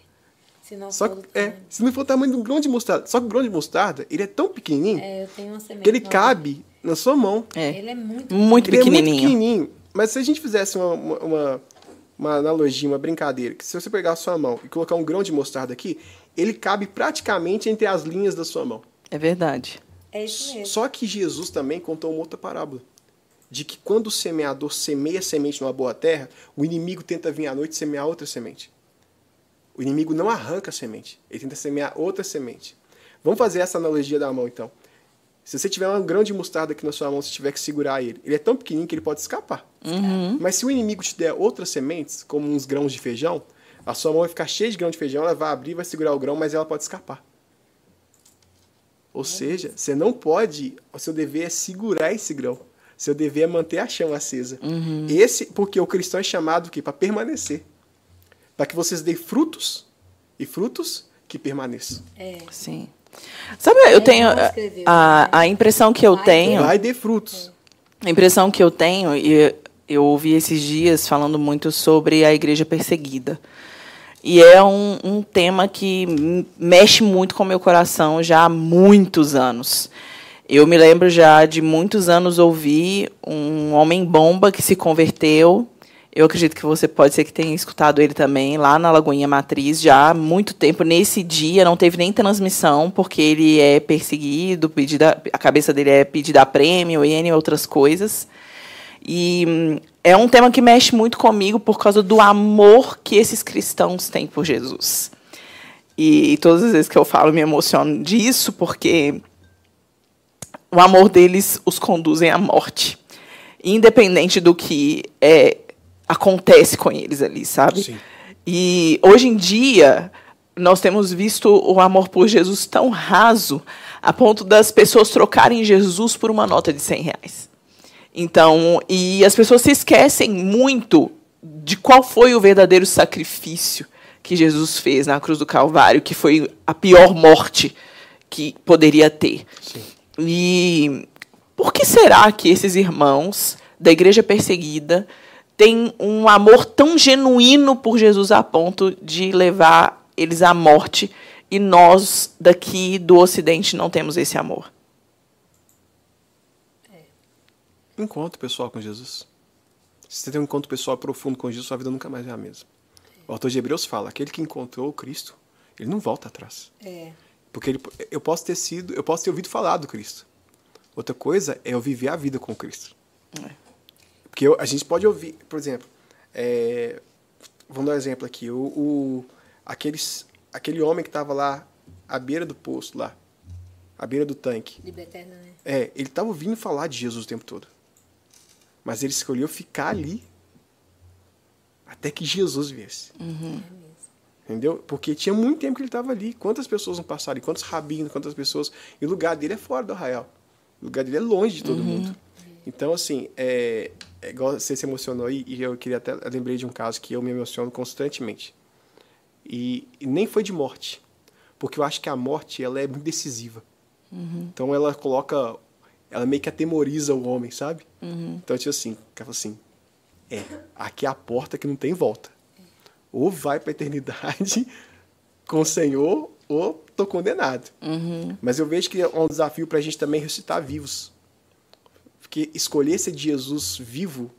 [SPEAKER 2] Se não
[SPEAKER 3] Só
[SPEAKER 2] for
[SPEAKER 3] que,
[SPEAKER 2] do
[SPEAKER 3] é, se não for o tamanho de um grão de mostarda. Só que o grão de mostarda, ele é tão pequenininho
[SPEAKER 2] É, eu tenho uma semente.
[SPEAKER 3] que ele
[SPEAKER 2] nova.
[SPEAKER 3] cabe na sua mão.
[SPEAKER 1] É.
[SPEAKER 2] Ele é muito.
[SPEAKER 1] Muito
[SPEAKER 3] Ele é muito
[SPEAKER 1] pequenininho.
[SPEAKER 3] pequenininho. Mas se a gente fizesse uma, uma, uma, uma analogia, uma brincadeira, que se você pegar a sua mão e colocar um grão de mostarda aqui, ele cabe praticamente entre as linhas da sua mão.
[SPEAKER 1] É verdade.
[SPEAKER 2] É isso mesmo.
[SPEAKER 3] Só que Jesus também contou uma outra parábola. De que quando o semeador semeia semente numa boa terra, o inimigo tenta vir à noite semear outra semente. O inimigo não arranca a semente, ele tenta semear outra semente. Vamos fazer essa analogia da mão, então. Se você tiver um grão de mostarda aqui na sua mão, se tiver que segurar ele, ele é tão pequenininho que ele pode escapar. Mas se o inimigo te der outras sementes, como uns grãos de feijão, a sua mão vai ficar cheia de grão de feijão, ela vai abrir, vai segurar o grão, mas ela pode escapar. Ou seja, você não pode, o seu dever é segurar esse grão. Seu dever é manter a chama acesa. Esse, porque o cristão é chamado para permanecer. Para que vocês deem frutos e frutos que permaneçam.
[SPEAKER 2] É.
[SPEAKER 1] Sim. Sabe, eu tenho a, a impressão que eu tenho,
[SPEAKER 3] Vai dê frutos.
[SPEAKER 1] a impressão que eu tenho e eu ouvi esses dias falando muito sobre a igreja perseguida. E é um, um tema que mexe muito com o meu coração já há muitos anos. Eu me lembro já de muitos anos ouvir um homem bomba que se converteu. Eu acredito que você pode ser que tenha escutado ele também lá na Lagoinha Matriz já há muito tempo. Nesse dia não teve nem transmissão, porque ele é perseguido, a cabeça dele é pedida a prêmio e N outras coisas. E hum, é um tema que mexe muito comigo por causa do amor que esses cristãos têm por Jesus. E todas as vezes que eu falo, me emociono disso, porque o amor deles os conduzem à morte. Independente do que é, acontece com eles ali, sabe?
[SPEAKER 3] Sim.
[SPEAKER 1] E hoje em dia, nós temos visto o amor por Jesus tão raso, a ponto das pessoas trocarem Jesus por uma nota de 100 reais. Então, e as pessoas se esquecem muito de qual foi o verdadeiro sacrifício que Jesus fez na cruz do Calvário, que foi a pior morte que poderia ter.
[SPEAKER 3] Sim.
[SPEAKER 1] E por que será que esses irmãos da igreja perseguida têm um amor tão genuíno por Jesus a ponto de levar eles à morte e nós daqui do Ocidente não temos esse amor?
[SPEAKER 3] Encontro pessoal com Jesus. Se você tem um encontro pessoal profundo com Jesus, sua vida nunca mais é a mesma. O autor de Hebreus fala: aquele que encontrou o Cristo, ele não volta atrás.
[SPEAKER 2] É.
[SPEAKER 3] Porque ele, eu posso ter sido, eu posso ter ouvido falar do Cristo. Outra coisa é eu viver a vida com Cristo. Porque eu- a gente pode ouvir, por exemplo, é, vamos dar um exemplo aqui, o, o- aqueles, aquele homem que estava lá à beira do poço, lá, à beira do tanque.
[SPEAKER 2] De né?
[SPEAKER 3] É, ele estava ouvindo falar de Jesus o tempo todo. Mas ele escolheu ficar ali até que Jesus viesse.
[SPEAKER 2] É mesmo.
[SPEAKER 3] Entendeu? Porque tinha muito tempo que ele estava ali. Quantas pessoas não passaram? E quantos rabinos, quantas pessoas. E o lugar dele é fora do arraial. O lugar dele é longe de todo mundo. Então, assim, é, é igual você se emocionou aí, e eu queria até. Eu lembrei de um caso que eu me emociono constantemente. E, e, nem foi de morte, porque eu acho que a morte ela é muito decisiva. Uhum. Então ela coloca, ela meio que atemoriza o homem, sabe? Uhum. Então tipo assim, ela assim, é, aqui é a porta que não tem volta. Ou vai para a eternidade com o Senhor, ou tô condenado. Uhum. Mas eu vejo que é um desafio para a gente também ressuscitar vivos. Porque escolher ser de Jesus vivo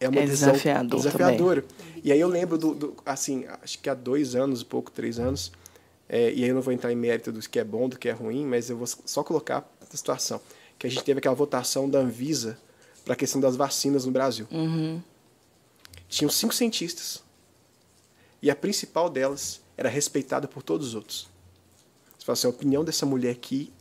[SPEAKER 3] é uma é desafiador desafiadora. Também. E aí eu lembro do, do, assim, acho que há dois anos, pouco, três anos, é, e aí eu não vou entrar em mérito do que é bom, do que é ruim, mas eu vou só colocar a situação. Que a gente teve aquela votação da Anvisa para a questão das vacinas no Brasil. Uhum. Tinham cinco cientistas. E a principal delas era respeitada por todos os outros. Você fala assim, a opinião dessa mulher aqui,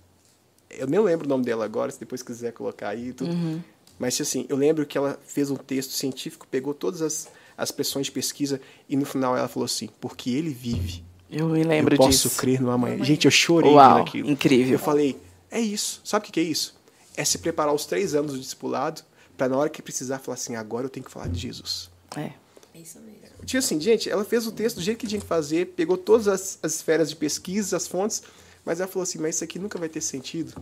[SPEAKER 3] eu nem lembro o nome dela agora, se depois quiser colocar aí tudo. Uhum. Mas assim, eu lembro que ela fez um texto científico, pegou todas as, as pressões de pesquisa e no final ela falou assim, porque ele vive.
[SPEAKER 1] Eu me lembro
[SPEAKER 3] eu posso
[SPEAKER 1] disso.
[SPEAKER 3] crer no amanhã. Gente, eu chorei
[SPEAKER 1] Uau, naquilo. Incrível.
[SPEAKER 3] Eu falei, é isso. Sabe o que é isso? É se preparar os três anos do discipulado para na hora que precisar falar assim, agora eu tenho que falar de Jesus.
[SPEAKER 1] É.
[SPEAKER 2] É isso mesmo.
[SPEAKER 3] Tinha assim, gente, ela fez o texto do jeito que tinha que fazer, pegou todas as, as esferas de pesquisa, as fontes, mas ela falou assim, mas isso aqui nunca vai ter sentido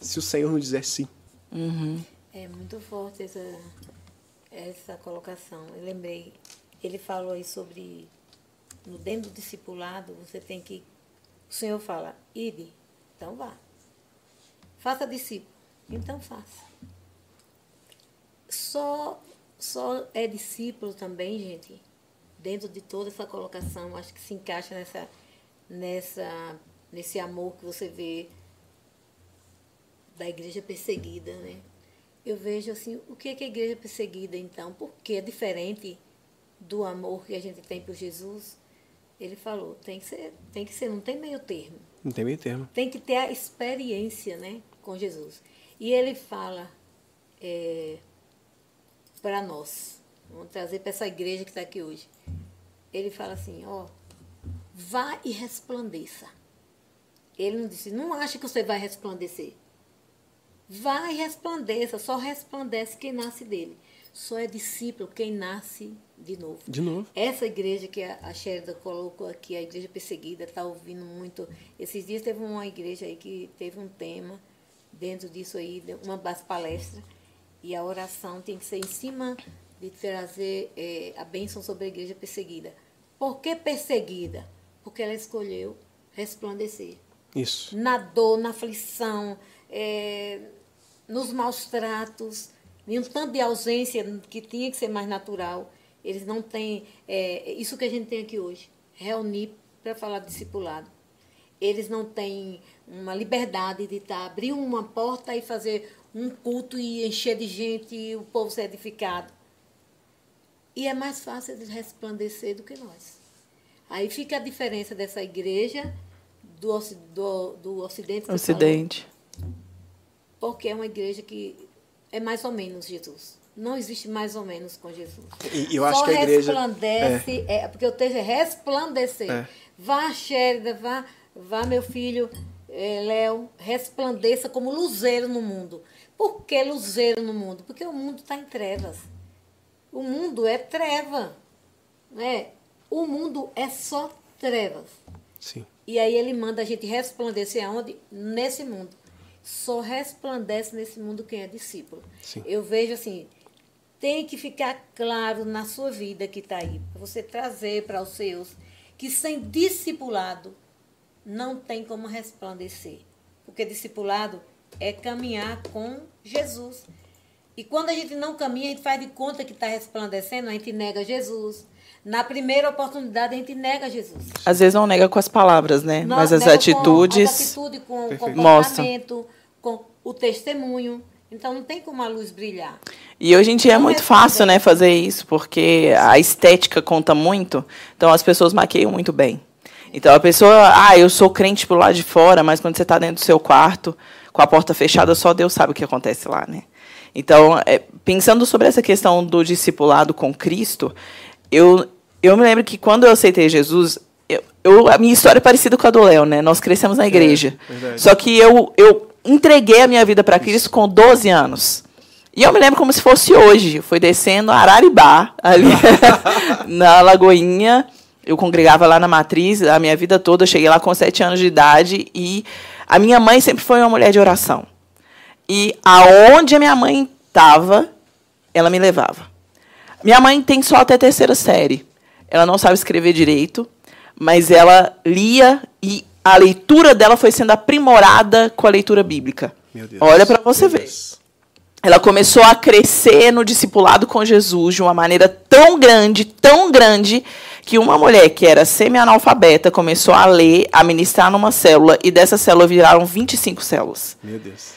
[SPEAKER 3] se o Senhor não dizer sim.
[SPEAKER 2] Uhum. É muito forte essa, essa colocação. Eu lembrei, ele falou aí sobre, no dentro do discipulado, você tem que, o Senhor fala, ide, então vá. Faça discípulo, então faça. Só, só é discípulo também, gente, dentro de toda essa colocação, acho que se encaixa nessa, nessa, nesse amor que você vê da igreja perseguida, né? Eu vejo assim, o que é, que é a igreja perseguida então? Porque é diferente do amor que a gente tem por Jesus. Ele falou, tem que ser, tem que ser, não tem meio termo.
[SPEAKER 3] Não tem meio termo.
[SPEAKER 2] Tem que ter a experiência, né, com Jesus. E ele fala é, para nós, vamos trazer para essa igreja que está aqui hoje. Ele fala assim, ó, vá e resplandeça. Ele não disse, não acha que você vai resplandecer. Vai resplandeça, só resplandece quem nasce dele. Só é discípulo quem nasce de novo.
[SPEAKER 3] De novo.
[SPEAKER 2] Essa igreja que a Sherida colocou aqui, a igreja perseguida, está ouvindo muito. Esses dias teve uma igreja aí que teve um tema dentro disso aí, uma das palestras, e a oração tem que ser em cima de trazer é, a bênção sobre a igreja perseguida. Por que perseguida? Porque ela escolheu resplandecer.
[SPEAKER 3] Isso.
[SPEAKER 2] Na dor, na aflição, é, nos maus tratos, em um tanto de ausência que tinha que ser mais natural. Eles não têm é, isso que a gente tem aqui hoje, reunir para falar discipulado. Eles não têm uma liberdade de tá, abrir uma porta e fazer um culto e encher de gente e o povo ser edificado. E é mais fácil de resplandecer do que nós. Aí fica a diferença dessa igreja do, do, do Ocidente.
[SPEAKER 1] Ocidente
[SPEAKER 2] porque é uma igreja que é mais ou menos Jesus. Não existe mais ou menos com Jesus.
[SPEAKER 3] E eu acho Só que a igreja
[SPEAKER 2] resplandece, é. é porque o texto é resplandecer. É. Vá, Sherida, vá, vá, meu filho é, Léo, resplandeça como luzeiro no mundo. Por que luzeiro no mundo? Porque o mundo está em trevas. O mundo é treva. Né? O mundo é só trevas.
[SPEAKER 3] Sim.
[SPEAKER 2] E aí ele manda a gente resplandecer aonde? Nesse mundo só resplandece nesse mundo quem é discípulo.
[SPEAKER 3] Sim.
[SPEAKER 2] Eu vejo assim, tem que ficar claro na sua vida que está aí, para você trazer para os seus, que sem discipulado não tem como resplandecer. Porque discipulado é caminhar com Jesus. E quando a gente não caminha, a gente faz de conta que está resplandecendo, a gente nega Jesus. Na primeira oportunidade, a gente nega Jesus.
[SPEAKER 1] Às vezes não nega com as palavras, né? Mas as atitudes. Com, as
[SPEAKER 2] atitudes, com o comportamento, com o testemunho. Então não tem como a luz brilhar.
[SPEAKER 1] E hoje em dia é muito fácil, né, fazer isso, porque a estética conta muito. Então as pessoas maqueiam muito bem. Então a pessoa, ah, eu sou crente pro lado de fora, mas quando você está dentro do seu quarto, com a porta fechada, só Deus sabe o que acontece lá, né? Então, é, pensando sobre essa questão do discipulado com Cristo, eu, eu me lembro que quando eu aceitei Jesus, eu, eu a minha história é parecida com a do Léo, né? Nós crescemos na igreja. É, só que eu, eu entreguei a minha vida para Cristo com 12 anos. E eu me lembro como se fosse hoje. Fui descendo Araribá, ali na Lagoinha, Eu congregava lá na matriz a minha vida toda. Eu cheguei lá com sete anos de idade e a minha mãe sempre foi uma mulher de oração. E aonde a minha mãe estava, ela me levava. Minha mãe tem só até terceira série. Ela não sabe escrever direito, mas ela lia e a leitura dela foi sendo aprimorada com a leitura bíblica. Olha para você ver. Ela começou a crescer no discipulado com Jesus de uma maneira tão grande, tão grande, que uma mulher que era semi-analfabeta começou a ler, a ministrar numa célula, e dessa célula viraram 25 células.
[SPEAKER 3] Meu Deus.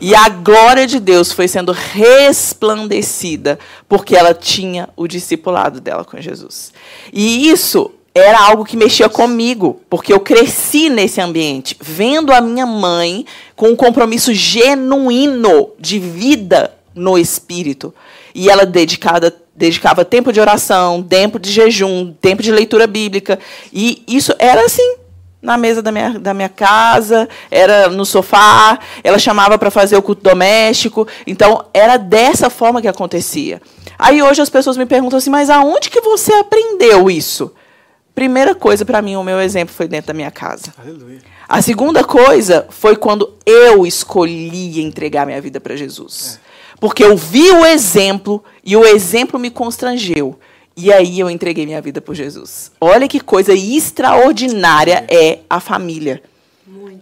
[SPEAKER 1] E a glória de Deus foi sendo resplandecida porque ela tinha o discipulado dela com Jesus. E isso era algo que mexia comigo, porque eu cresci nesse ambiente, vendo a minha mãe com um compromisso genuíno de vida no espírito. E ela dedicada, dedicava tempo de oração, tempo de jejum, tempo de leitura bíblica. E isso era assim, na mesa da minha, da minha casa, era no sofá, ela chamava para fazer o culto doméstico. Então, era dessa forma que acontecia. Aí hoje as pessoas me perguntam assim, mas aonde que você aprendeu isso? Primeira coisa para mim, o meu exemplo foi dentro da minha casa.
[SPEAKER 3] Aleluia.
[SPEAKER 1] A segunda coisa foi quando eu escolhi entregar minha vida para Jesus. É. Porque eu vi o exemplo e o exemplo me constrangeu. E aí eu entreguei minha vida por Jesus. Olha que coisa extraordinária é a família.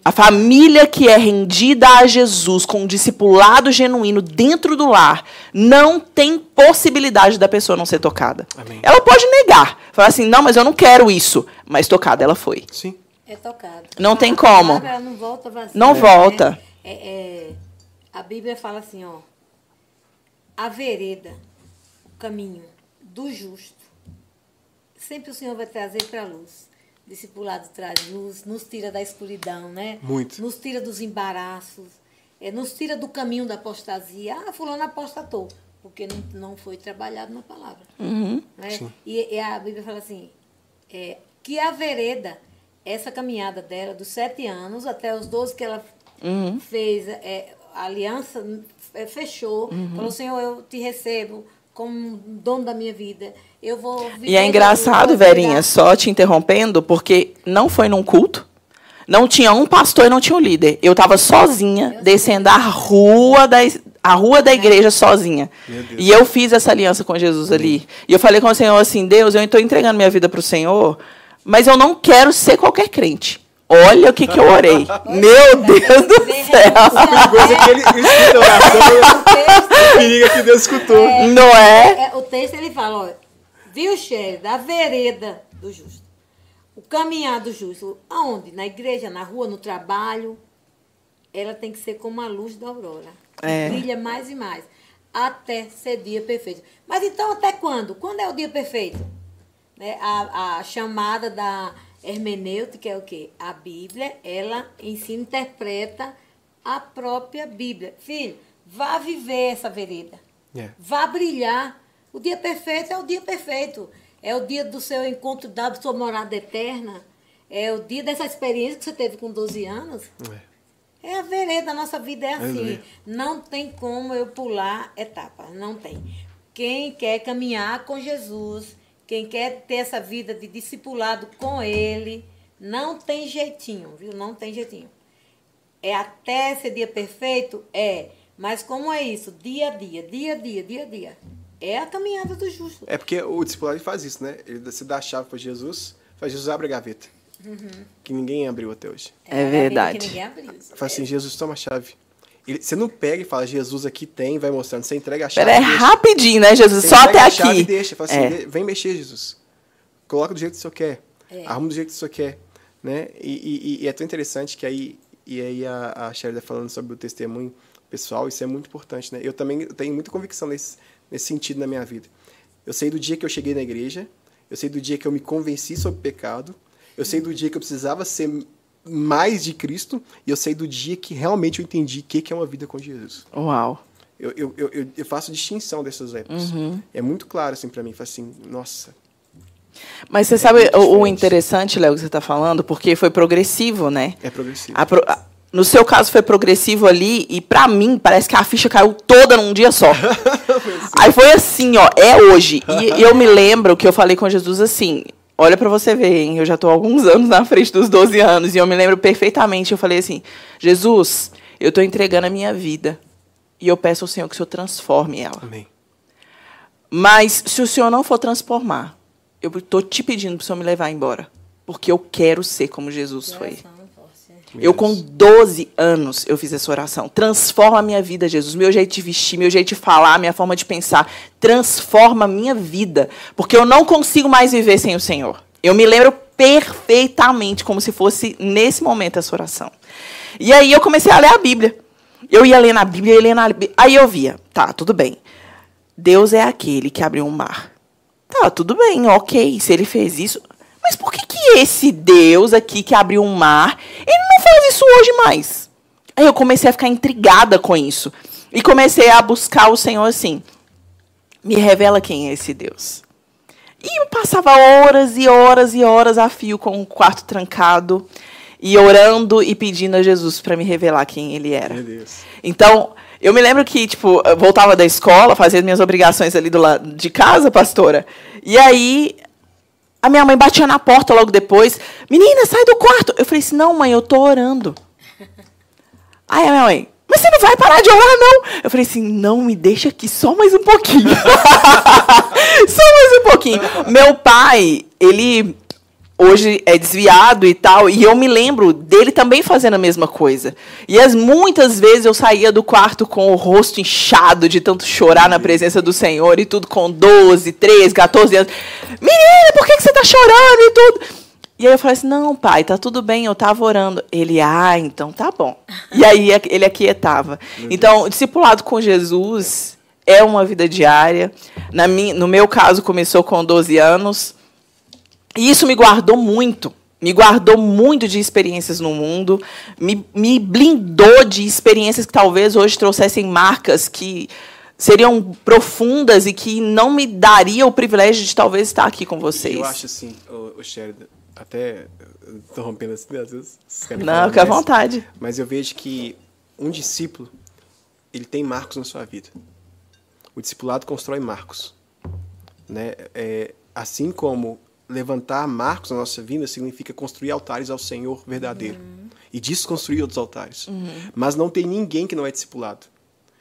[SPEAKER 1] A família que é rendida a Jesus com um discipulado genuíno dentro do lar não tem possibilidade da pessoa não ser tocada. Amém. Ela pode negar, falar assim, não, mas eu não quero isso, mas tocada ela foi.
[SPEAKER 3] Sim.
[SPEAKER 2] É tocada.
[SPEAKER 1] Não tem como.
[SPEAKER 2] Ela não volta vazia.
[SPEAKER 1] Não volta.
[SPEAKER 2] Né? É, é, a Bíblia fala assim, ó, a vereda, o caminho do justo, sempre o Senhor vai trazer para a luz discipulado traz luz, nos tira da escuridão, né?
[SPEAKER 3] Muito.
[SPEAKER 2] Nos tira dos embaraços, é, nos tira do caminho da apostasia. Ah, fulano apostatou, porque não, não foi trabalhado na palavra.
[SPEAKER 1] Uhum.
[SPEAKER 2] Né? E, e, a Bíblia fala assim, é, que a vereda, essa caminhada dela, dos sete anos até os doze que ela uhum. fez, é, a aliança é, fechou, uhum. falou, Senhor, eu te recebo como dono da minha vida. Eu vou
[SPEAKER 1] E é engraçado, Verinha, só te interrompendo, porque não foi num culto. Não tinha um pastor e não tinha um líder. Eu estava sozinha, eu descendo a rua da, a rua da igreja sozinha. E eu fiz essa aliança com Jesus ali. E eu falei com o Senhor assim: Deus, eu estou entregando minha vida para o Senhor, mas eu não quero ser qualquer crente. Olha o que, que eu orei. Meu Deus do céu.
[SPEAKER 3] É que ele escuta oração. O perigo é que Deus escutou.
[SPEAKER 1] É, não é?
[SPEAKER 2] é? O texto ele fala, olha, viu, Sherry, da vereda do justo. O caminhar do justo. Aonde? Na igreja, na rua, no trabalho. Ela tem que ser como a luz da aurora. É. Brilha mais e mais. Até ser dia perfeito. Mas então, até quando? Quando é o dia perfeito? Né? A, a chamada da Hermenêutica é o quê? A Bíblia, ela ensina, interpreta a própria Bíblia. Filho, vá viver essa vereda. Yeah. Vá brilhar. O dia perfeito é o dia perfeito. É o dia do seu encontro da sua morada eterna. É o dia dessa experiência que você teve com 12 anos. É, é a vereda, a nossa vida é assim. É não tem como eu pular etapas. Não tem. Quem quer caminhar com Jesus quem quer ter essa vida de discipulado com ele, não tem jeitinho, viu? Não tem jeitinho. É até ser dia perfeito? É. Mas como é isso? Dia a dia, dia a dia, dia a dia. É a caminhada do justo.
[SPEAKER 3] É porque o discipulado faz isso, né? Ele se dá a chave para Jesus, faz Jesus abre a gaveta. Uhum. Que ninguém abriu até hoje.
[SPEAKER 1] É, é verdade.
[SPEAKER 2] Que ninguém abriu.
[SPEAKER 3] Faz assim, Jesus, toma a chave. Ele, você não pega e fala, Jesus aqui tem, vai mostrando. Você entrega a chave.
[SPEAKER 1] Pera, é rapidinho, né, Jesus? Você Só até aqui. Chave
[SPEAKER 3] e deixa. Fala assim, é. vem mexer, Jesus. Coloca do jeito que você quer. É. Arruma do jeito que você quer. Né? E, e, e, é tão interessante que aí, e aí a, a Sherida falando sobre o testemunho pessoal, isso é muito importante. Né? Eu também tenho muita convicção nesse, nesse sentido na minha vida. Eu sei do dia que eu cheguei na igreja, eu sei do dia que eu me convenci sobre o pecado, eu sei do dia que eu precisava ser mais de Cristo e eu sei do dia que realmente eu entendi o que é uma vida com Jesus.
[SPEAKER 1] Uau!
[SPEAKER 3] Eu, eu, eu, eu faço distinção dessas épocas. Uhum. É muito claro assim para mim, assim, nossa.
[SPEAKER 1] Mas você é sabe o, o, interessante, Léo, que você está falando, porque foi progressivo, né?
[SPEAKER 3] É progressivo.
[SPEAKER 1] A pro, a, no seu caso foi progressivo ali e para mim parece que a ficha caiu toda num dia só. Aí foi assim, ó, é hoje. E, e eu me lembro que eu falei com Jesus assim, Olha para você ver, hein? Eu já estou alguns anos na frente dos 12 anos e eu me lembro perfeitamente. Eu falei assim: Jesus, eu estou entregando a minha vida e eu peço ao Senhor que o Senhor transforme ela.
[SPEAKER 3] Amém.
[SPEAKER 1] Mas se o Senhor não for transformar, eu estou te pedindo para o Senhor me levar embora. Porque eu quero ser como Jesus foi. Eu, com 12 anos, eu fiz essa oração. Transforma a minha vida, Jesus. Meu jeito de vestir, meu jeito de falar, minha forma de pensar. Transforma a minha vida. Porque eu não consigo mais viver sem o Senhor. Eu me lembro perfeitamente, como se fosse nesse momento essa oração. E aí eu comecei a ler a Bíblia. Eu ia ler na Bíblia, ia ler na Bíblia. Aí eu via, tá, tudo bem. Deus é aquele que abriu um mar. Tá, tudo bem, ok. Se ele fez isso. Mas por que, esse Deus aqui que abriu um mar, ele não faz isso hoje mais? Aí eu comecei a ficar intrigada com isso. E comecei a buscar o Senhor assim. Me revela quem é esse Deus. E eu passava horas e horas e horas a fio com o quarto trancado e orando e pedindo a Jesus para me revelar quem ele era. Então, eu me lembro que, tipo, voltava da escola, fazia as minhas obrigações ali do lado de casa, pastora. E aí, a minha mãe batia na porta logo depois. Menina, sai do quarto. Eu falei assim, não, mãe, eu tô orando. Aí a minha mãe, mas você não vai parar de orar, não? Eu falei assim, não, me deixa aqui só mais um pouquinho. só mais um pouquinho. Meu pai, ele hoje é desviado e tal, e eu me lembro dele também fazendo a mesma coisa. E as muitas vezes eu saía do quarto com o rosto inchado de tanto chorar na presença do Senhor e tudo com 12, 13, 14 anos. Menina, por que, que você está chorando e tudo? E aí eu falei assim: "Não, pai, tá tudo bem, eu tava orando". Ele: "Ah, então tá bom". E aí ele aquietava. Então, discipulado com Jesus é uma vida diária. Na minha, no meu caso começou com 12 anos. E isso me guardou muito. Me guardou muito de experiências no mundo. Me, me blindou de experiências que talvez hoje trouxessem marcas que seriam profundas e que não me daria o privilégio de talvez estar aqui com vocês.
[SPEAKER 3] Eu acho assim, o, o Sheridan, até interrompendo assim, às vezes.
[SPEAKER 1] Não, fica à vontade.
[SPEAKER 3] Mas eu vejo que um discípulo, ele tem marcos na sua vida. O discipulado constrói marcos. Né? É, assim como levantar marcos na nossa vida significa construir altares ao Senhor verdadeiro. E desconstruir outros altares. Mas não tem ninguém que não é discipulado.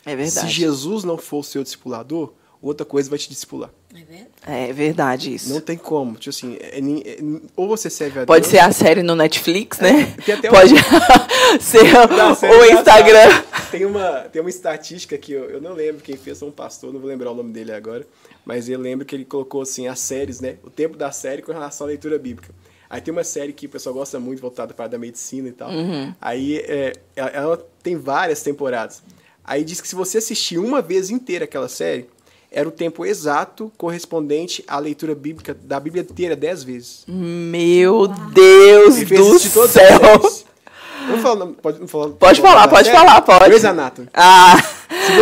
[SPEAKER 1] É verdade.
[SPEAKER 3] Se Jesus não for o seu discipulador, outra coisa vai te discipular.
[SPEAKER 2] É verdade?
[SPEAKER 1] É verdade isso.
[SPEAKER 3] Não tem como. Tipo assim, é é ni- ou você serve a
[SPEAKER 1] Pode
[SPEAKER 3] Deus.
[SPEAKER 1] ser a série no Netflix, né?
[SPEAKER 3] até um-
[SPEAKER 1] Pode ser
[SPEAKER 3] Não,
[SPEAKER 1] o. Instagram.
[SPEAKER 3] Tem uma, tem uma estatística que eu, eu não lembro quem fez, um pastor, não vou lembrar o nome dele agora, mas eu lembro que ele colocou assim as séries, né? O tempo da série com relação à leitura bíblica. Aí tem uma série que o pessoal gosta muito, voltada para a da medicina e tal.
[SPEAKER 1] Uhum.
[SPEAKER 3] Aí é, ela, ela tem várias temporadas. Aí diz que se você assistir uma vez inteira aquela série, era o tempo exato correspondente à leitura bíblica da Bíblia inteira dez vezes.
[SPEAKER 1] Meu Deus do céu.
[SPEAKER 3] Não fala, pode, não falar,
[SPEAKER 1] Pode falar, pode falar, pode.
[SPEAKER 3] Grey's Anatomy.
[SPEAKER 1] Ah,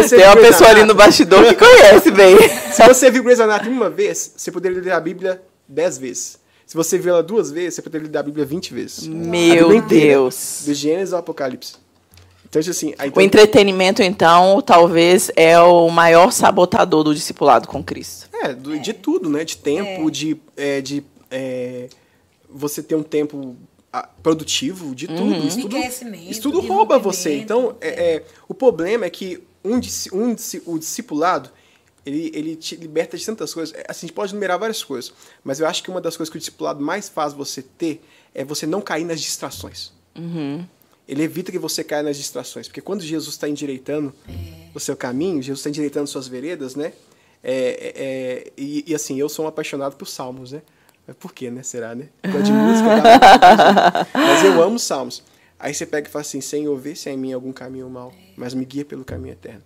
[SPEAKER 1] tem uma pessoa ali no bastidor que conhece bem.
[SPEAKER 3] Se você viu Grey's Anatomy uma vez, você poderia ler a Bíblia dez vezes. Se você viu ela duas vezes, você poderia ler a Bíblia vinte vezes.
[SPEAKER 1] Meu
[SPEAKER 3] inteira,
[SPEAKER 1] Deus.
[SPEAKER 3] Do Gênesis ao Apocalipse. Então, assim... Aí,
[SPEAKER 1] O
[SPEAKER 3] então,
[SPEAKER 1] entretenimento, então, talvez é o maior sabotador do discipulado com Cristo.
[SPEAKER 3] É, do- de tudo, né? De tempo, de, é, de é, você ter um tempo ah, produtivo, de tudo.
[SPEAKER 1] Uhum.
[SPEAKER 3] Isso tudo, isso tudo rouba você. Então, é, é, o problema é que um, um, o discipulado, ele, ele te liberta de tantas coisas. É, Assim, a gente pode numerar várias coisas, mas eu acho que uma das coisas que o discipulado mais faz você ter é você não cair nas distrações. Ele evita que você caia nas distrações. Porque quando Jesus está endireitando o seu caminho, Jesus está endireitando suas veredas, né? É, é, é, e, e, assim, eu sou um apaixonado por salmos, né? Por quê, né? Será, né? Eu gosto de música, tá? mas eu amo salmos. Aí você pega e fala assim, Senhor, vê se há em mim algum caminho mau, mas me guia pelo caminho eterno.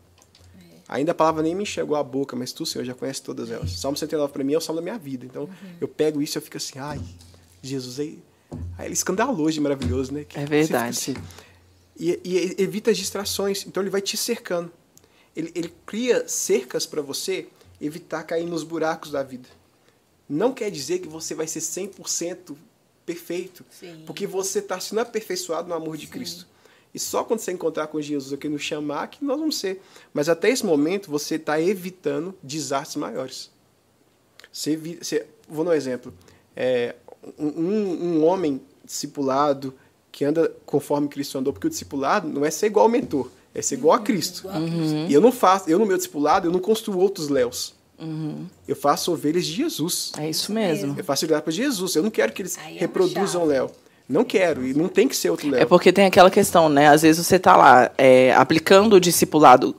[SPEAKER 3] Ainda a palavra nem me enxergou a boca, mas tu, Senhor, já conhece todas elas. Salmo 109 para mim é o salmo da minha vida. Então, eu pego isso e eu fico assim, ai, Jesus, aí, aí ele é escandaloso de maravilhoso, né? Que
[SPEAKER 1] É verdade.
[SPEAKER 3] assim. E, e evita as distrações. Então, ele vai te cercando. Ele, ele cria cercas para você evitar cair nos buracos da vida. Não quer dizer que você vai ser 100% perfeito,
[SPEAKER 2] Sim.
[SPEAKER 3] porque você está sendo aperfeiçoado no amor de Cristo. E só quando você encontrar com Jesus aqui nos chamar que nós vamos ser. Mas até esse momento você está evitando desastres maiores. Você, você- vou dar um exemplo. é, um, um homem discipulado que anda conforme Cristo andou, porque o discipulado não é ser igual ao mentor, é ser igual a uhum. Cristo. Uhum. E eu não faço, eu no meu discipulado, eu não construo outros léus. Uhum. Eu faço ovelhas de Jesus.
[SPEAKER 1] É isso mesmo.
[SPEAKER 3] Eu faço para Jesus. Eu não quero que eles é reproduzam Léo. Não quero, e não tem que ser outro Léo.
[SPEAKER 1] É porque tem aquela questão, né? Às vezes você está lá é, aplicando o discipulado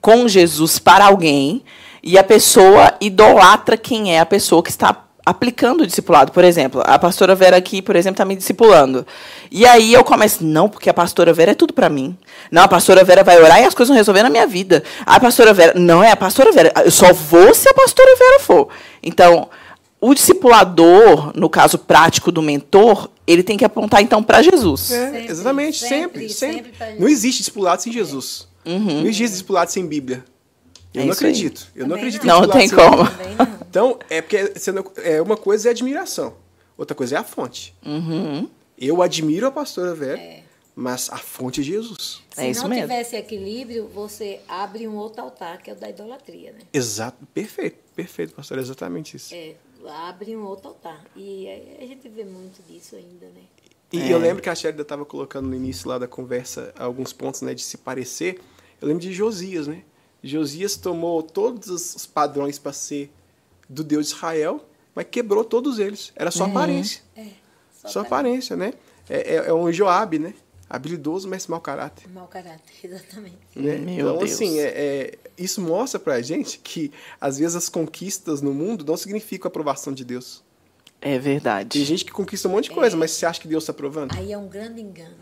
[SPEAKER 1] com Jesus para alguém e a pessoa idolatra quem é a pessoa que está aplicando o discipulado. Por exemplo, a pastora Vera aqui, por exemplo, está me discipulando. E aí eu começo, não, porque a pastora Vera é tudo para mim. Não, a pastora Vera vai orar e as coisas vão resolver na minha vida. A pastora Vera, não é a pastora Vera, eu só vou se a pastora Vera for. Então, o discipulador, no caso prático do mentor, ele tem que apontar então para Jesus.
[SPEAKER 3] É, sempre, exatamente, sempre, sempre. sempre. Não existe discipulado sem Jesus. Uhum. Não existe discipulado sem Bíblia. Eu é não acredito. Eu não acredito.
[SPEAKER 1] Não, não tem como.
[SPEAKER 3] Então, é porque é uma coisa é admiração, outra coisa é a fonte.
[SPEAKER 1] Uhum.
[SPEAKER 3] Eu admiro a pastora Vera, é. mas a fonte é Jesus.
[SPEAKER 2] Se é isso não mesmo. tivesse equilíbrio, você abre um outro altar, que é o da idolatria, né?
[SPEAKER 3] Exato, perfeito, perfeito, pastor, é exatamente isso.
[SPEAKER 2] É, abre um outro altar. E a gente vê muito disso ainda, né?
[SPEAKER 3] E é. eu lembro que a Sherida estava colocando no início lá da conversa alguns pontos, né, de se parecer. Eu lembro de Josias, né? Josias tomou todos os padrões para ser do Deus de Israel, mas quebrou todos eles. Era só uhum. aparência.
[SPEAKER 2] É,
[SPEAKER 3] só, só aparência, né? É, é, é, um Joab, né? Habilidoso, mas mau caráter.
[SPEAKER 2] Mau caráter, exatamente.
[SPEAKER 3] Né? então, Deus. assim, é, é, isso mostra pra gente que, às vezes, as conquistas no mundo não significam a aprovação de Deus.
[SPEAKER 1] É verdade.
[SPEAKER 3] Tem gente que conquista um monte de coisa, é. mas você acha que Deus está aprovando?
[SPEAKER 2] Aí é um grande engano.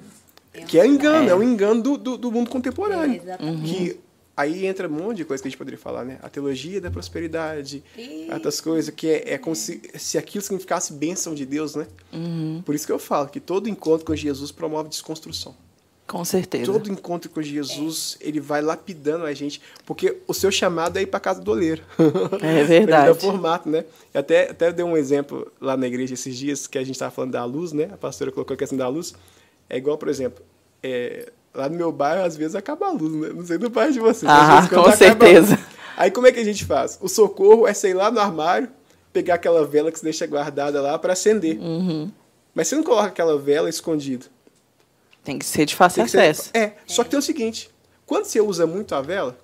[SPEAKER 3] É que é engano, é, um engano do, do, do mundo contemporâneo. exatamente. Que Aí entra um monte de coisa que a gente poderia falar, né? A teologia da prosperidade, e... outras coisas, que é, é como se, se aquilo significasse bênção de Deus, né?
[SPEAKER 1] Uhum.
[SPEAKER 3] Por isso que eu falo que todo encontro com Jesus promove desconstrução.
[SPEAKER 1] Com certeza.
[SPEAKER 3] Todo encontro com Jesus, é. ele vai lapidando a gente, porque o seu chamado é ir para casa do oleiro.
[SPEAKER 1] É verdade.
[SPEAKER 3] é o formato, né? Eu até, até dei um exemplo lá na igreja esses dias, que a gente estava falando da luz, né? A pastora colocou a questão da luz. É igual, por exemplo, é, Lá no meu bairro, às vezes, acaba a luz, né? Não sei do bairro de vocês.
[SPEAKER 1] Ah, com certeza.
[SPEAKER 3] Aí como é que a gente faz? O socorro é sair lá no armário, pegar aquela vela que você deixa guardada lá para acender.
[SPEAKER 1] Uhum.
[SPEAKER 3] Mas você não coloca aquela vela escondida.
[SPEAKER 1] Tem que ser de fácil acesso.
[SPEAKER 3] Ser... É, só que tem o seguinte: quando você usa muito a vela,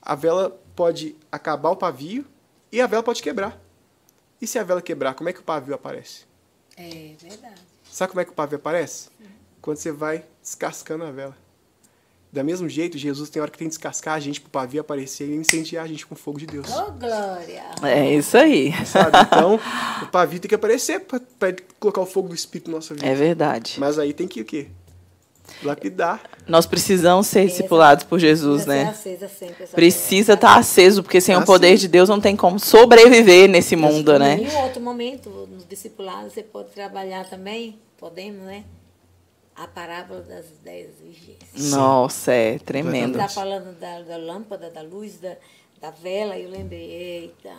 [SPEAKER 3] a vela pode acabar o pavio e a vela pode quebrar. E se a vela quebrar, como é que o pavio aparece?
[SPEAKER 2] É verdade.
[SPEAKER 3] Sabe como é que o pavio aparece? Quando você vai descascando a vela. Da mesmo jeito, Jesus tem hora que tem que descascar a gente pro pavio aparecer e incendiar a gente com o fogo de Deus.
[SPEAKER 2] Oh, glória!
[SPEAKER 1] É isso aí.
[SPEAKER 3] Sabe? Então, o pavio tem que aparecer para colocar o fogo do Espírito na nossa vida.
[SPEAKER 1] É verdade.
[SPEAKER 3] Mas aí tem que o quê? Lapidar.
[SPEAKER 1] Nós precisamos ser discipulados por Jesus, né? Precisa estar tá aceso, porque sem o poder de Deus não tem como sobreviver nesse mundo, né?
[SPEAKER 2] Em outro momento, no discipulado, você pode trabalhar também, podemos, né? A parábola das dez virgens.
[SPEAKER 1] Nossa, é tremendo.
[SPEAKER 2] Você está falando da, da, lâmpada, da luz, da, da vela, e eu lembrei, eita.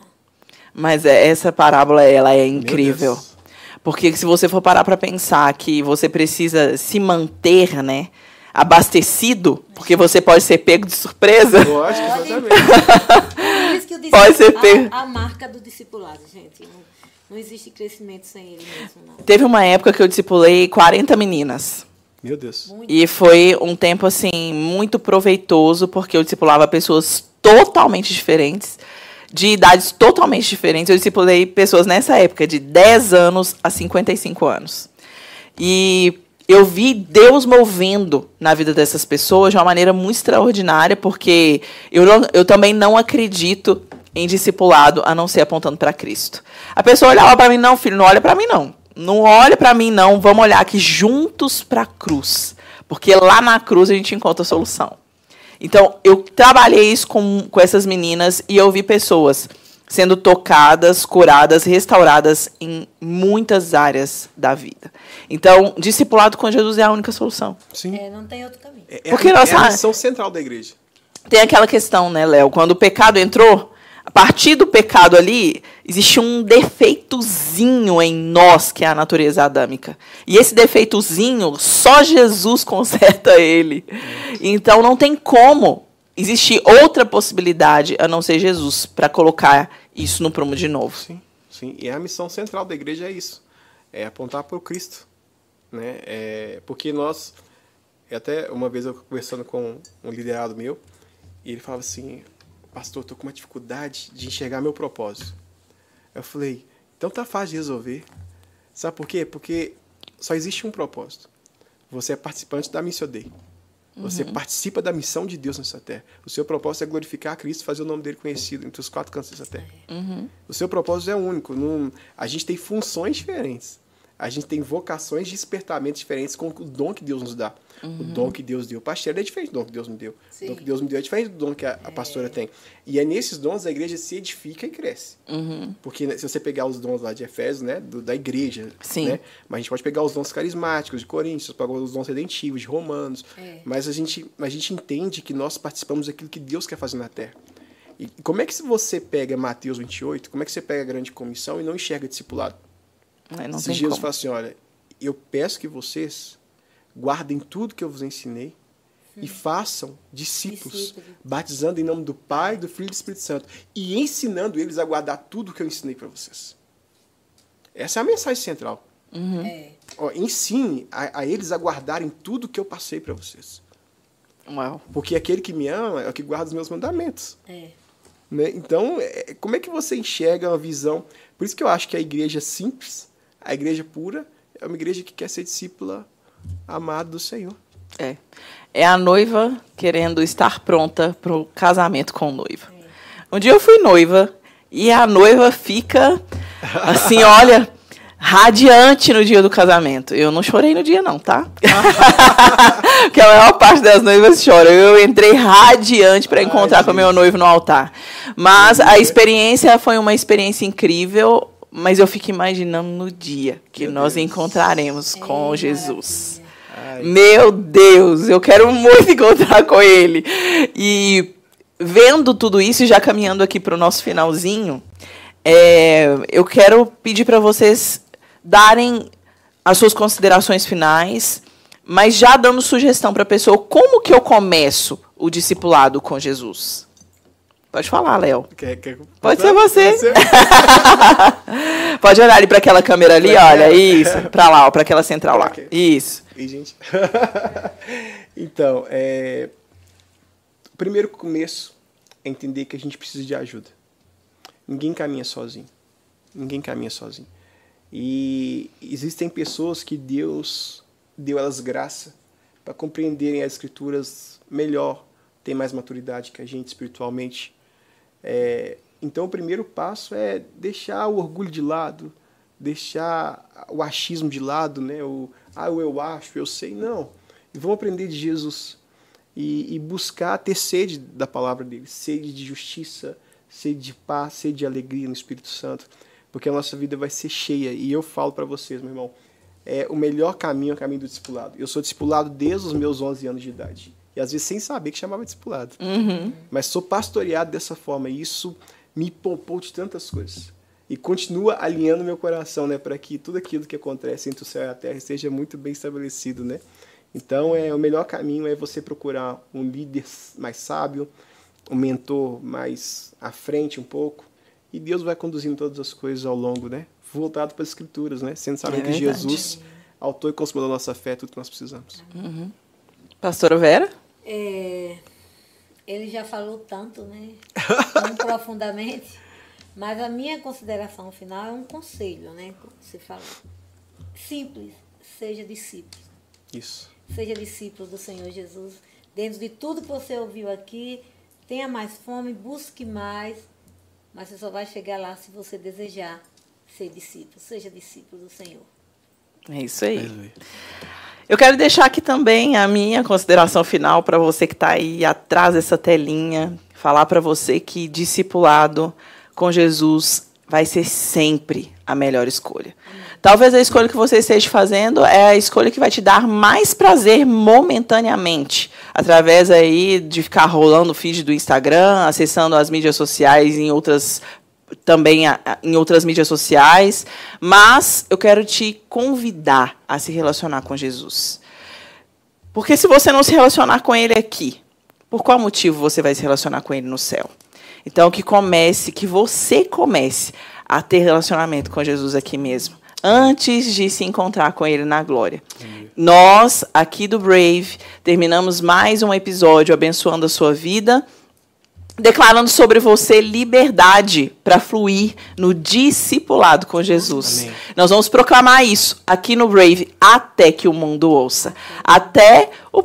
[SPEAKER 1] Mas é, essa parábola, ela é incrível. Porque se você for parar para pensar que você precisa se manter, né? Abastecido, porque você pode ser pego de surpresa.
[SPEAKER 3] Lógico,
[SPEAKER 2] exatamente. pode ser. A, a marca do discipulado, gente. Não existe crescimento sem ele mesmo, não.
[SPEAKER 1] Teve uma época que eu discipulei 40 meninas.
[SPEAKER 3] Meu Deus.
[SPEAKER 1] Muito. E foi um tempo, assim, muito proveitoso, porque eu discipulava pessoas totalmente diferentes, de idades totalmente diferentes. Eu discipulei pessoas nessa época, de 10 anos a 55 anos. E eu vi Deus movendo na vida dessas pessoas de uma maneira muito extraordinária, porque eu, não, eu também não acredito em discipulado a não ser apontando para Cristo. A pessoa olhava para mim, não, filho, não olha para mim não. Não olha para mim não, vamos olhar aqui juntos para a cruz, porque lá na cruz a gente encontra a solução. Então, eu trabalhei isso com, com essas meninas e eu vi pessoas sendo tocadas, curadas, restauradas em muitas áreas da vida. Então, discipulado com Jesus é a única solução.
[SPEAKER 3] Sim.
[SPEAKER 2] É, não tem outro caminho.
[SPEAKER 3] É, é Porque a, nossa, é a missão central da igreja.
[SPEAKER 1] Tem aquela questão, né, Léo? Quando o pecado entrou, a partir do pecado ali, existe um defeitozinho em nós, que é a natureza adâmica. E esse defeitozinho, só Jesus conserta ele. Então não tem como existir outra possibilidade a não ser Jesus para colocar isso no prumo de novo.
[SPEAKER 3] Sim. Sim, e a missão central da igreja é isso, é apontar para o Cristo, né? É, porque nós, até uma vez eu conversando com um liderado meu, e ele falava assim, pastor, estou com uma dificuldade de enxergar meu propósito. Eu falei, então tá fácil de resolver. Sabe por quê? Porque só existe um propósito. Você é participante da Missio Dei. Você uhum. participa da missão de Deus nessa terra. O seu propósito é glorificar a Cristo e fazer o nome dele conhecido entre os quatro cantos dessa terra. Uhum. O seu propósito é único. Não, a gente tem funções diferentes. A gente tem vocações de despertamento diferentes com o dom que Deus nos dá. Uhum. O dom que Deus deu. Pastor é diferente do dom que Deus me deu. Sim. O dom que Deus me deu é diferente do dom que a, a pastora é. tem. E é nesses dons a igreja se edifica e cresce. Uhum. Porque né, se você pegar os dons lá de Efésios, né, do, da igreja, Sim. né, mas a gente pode pegar os dons carismáticos de Coríntios, os dons redentivos de Romanos, é. mas a gente, a gente entende que nós participamos daquilo que Deus quer fazer na terra. E como é que se você pega Mateus 28, como é que você pega a grande comissão e não enxerga discipulado? É, não se Jesus como. fala assim, olha, eu peço que vocês guardem tudo que eu vos ensinei e façam discípulos, Discípulo. batizando em nome do Pai, do Filho e do Espírito Santo e ensinando eles a guardar tudo que eu ensinei para vocês. Essa é a mensagem central. Uhum. É. Ó, ensine a, a, eles a guardarem tudo que eu passei para vocês. Uau. Porque aquele que me ama é o que guarda os meus mandamentos. É. Né? Então, é, como é que você enxerga uma visão? Por isso que eu acho que a igreja simples, a igreja pura, é uma igreja que quer ser discípula amado do Senhor.
[SPEAKER 1] É. É a noiva querendo estar pronta para o casamento com o noivo. Um dia eu fui noiva e a noiva fica assim, olha, radiante no dia do casamento. Eu não chorei no dia, não, tá? Porque a maior parte das noivas chora. Eu entrei radiante para encontrar Ai, com meu noivo no altar. Mas a experiência foi uma experiência incrível. Mas eu fico imaginando no dia que Meu nós Deus. encontraremos com Jesus. Ai. Meu Deus, eu quero muito encontrar com ele. E vendo tudo isso, já caminhando aqui para o nosso finalzinho, é, eu quero pedir para vocês darem as suas considerações finais, mas já dando sugestão para a pessoa como que eu começo o discipulado com Jesus. Pode falar, Léo. Quer, quer... Pode ser você. Pode, olhar ali para aquela câmera ali, olha, isso, para lá, para aquela central lá. Okay. Isso.
[SPEAKER 3] E, gente. então, é... o primeiro começo é entender que a gente precisa de ajuda. Ninguém caminha sozinho. Ninguém caminha sozinho. E existem pessoas que Deus deu elas graça para compreenderem as escrituras melhor, tem mais maturidade que a gente espiritualmente é, então, o primeiro passo é deixar o orgulho de lado, deixar o achismo de lado, né? O, ah, eu acho, eu sei. Não. Vamos aprender de Jesus e, e buscar ter sede da palavra dele, sede de justiça, sede de paz, sede de alegria no Espírito Santo, porque a nossa vida vai ser cheia. E eu falo para vocês, meu irmão, é o melhor caminho é o caminho do discipulado. Eu sou discipulado desde os meus 11 anos de idade. E às vezes sem saber que chamava discipulado. Uhum. Mas sou pastoreado dessa forma. E isso me poupou de tantas coisas. E continua alinhando meu coração, né? Para que tudo aquilo que acontece entre o céu e a terra esteja muito bem estabelecido, né? Então, é, o melhor caminho é você procurar um líder mais sábio, um mentor mais à frente um pouco. E Deus vai conduzindo todas as coisas ao longo, né? Voltado para as Escrituras, né? Sendo sabendo é que Jesus, autor e consumador da nossa fé, é tudo que nós precisamos.
[SPEAKER 1] Uhum. Pastora Vera?
[SPEAKER 2] É, ele já falou tanto, né? Tão profundamente. Mas a minha consideração final é um conselho, né? Como você falou. Simples, seja discípulo.
[SPEAKER 3] Isso.
[SPEAKER 2] Seja discípulo do Senhor Jesus. Dentro de tudo que você ouviu aqui, tenha mais fome, busque mais. Mas você só vai chegar lá se você desejar ser discípulo. Seja discípulo do Senhor.
[SPEAKER 1] É isso aí. Eu quero deixar aqui também a minha consideração final para você que está aí atrás dessa telinha, falar para você que discipulado com Jesus vai ser sempre a melhor escolha. Talvez a escolha que você esteja fazendo é a escolha que vai te dar mais prazer momentaneamente, através aí de ficar rolando o feed do Instagram, acessando as mídias sociais em outras também em outras mídias sociais, mas eu quero te convidar a se relacionar com Jesus. Porque se você não se relacionar com Ele aqui, por qual motivo você vai se relacionar com Ele no céu? Então, que comece, que você comece a ter relacionamento com Jesus aqui mesmo, antes de se encontrar com Ele na glória. Nós, aqui do Brave, terminamos mais um episódio abençoando a sua vida declarando sobre você liberdade para fluir no discipulado com Jesus. Amém. Nós vamos proclamar isso aqui no Brave até que o mundo ouça. Até o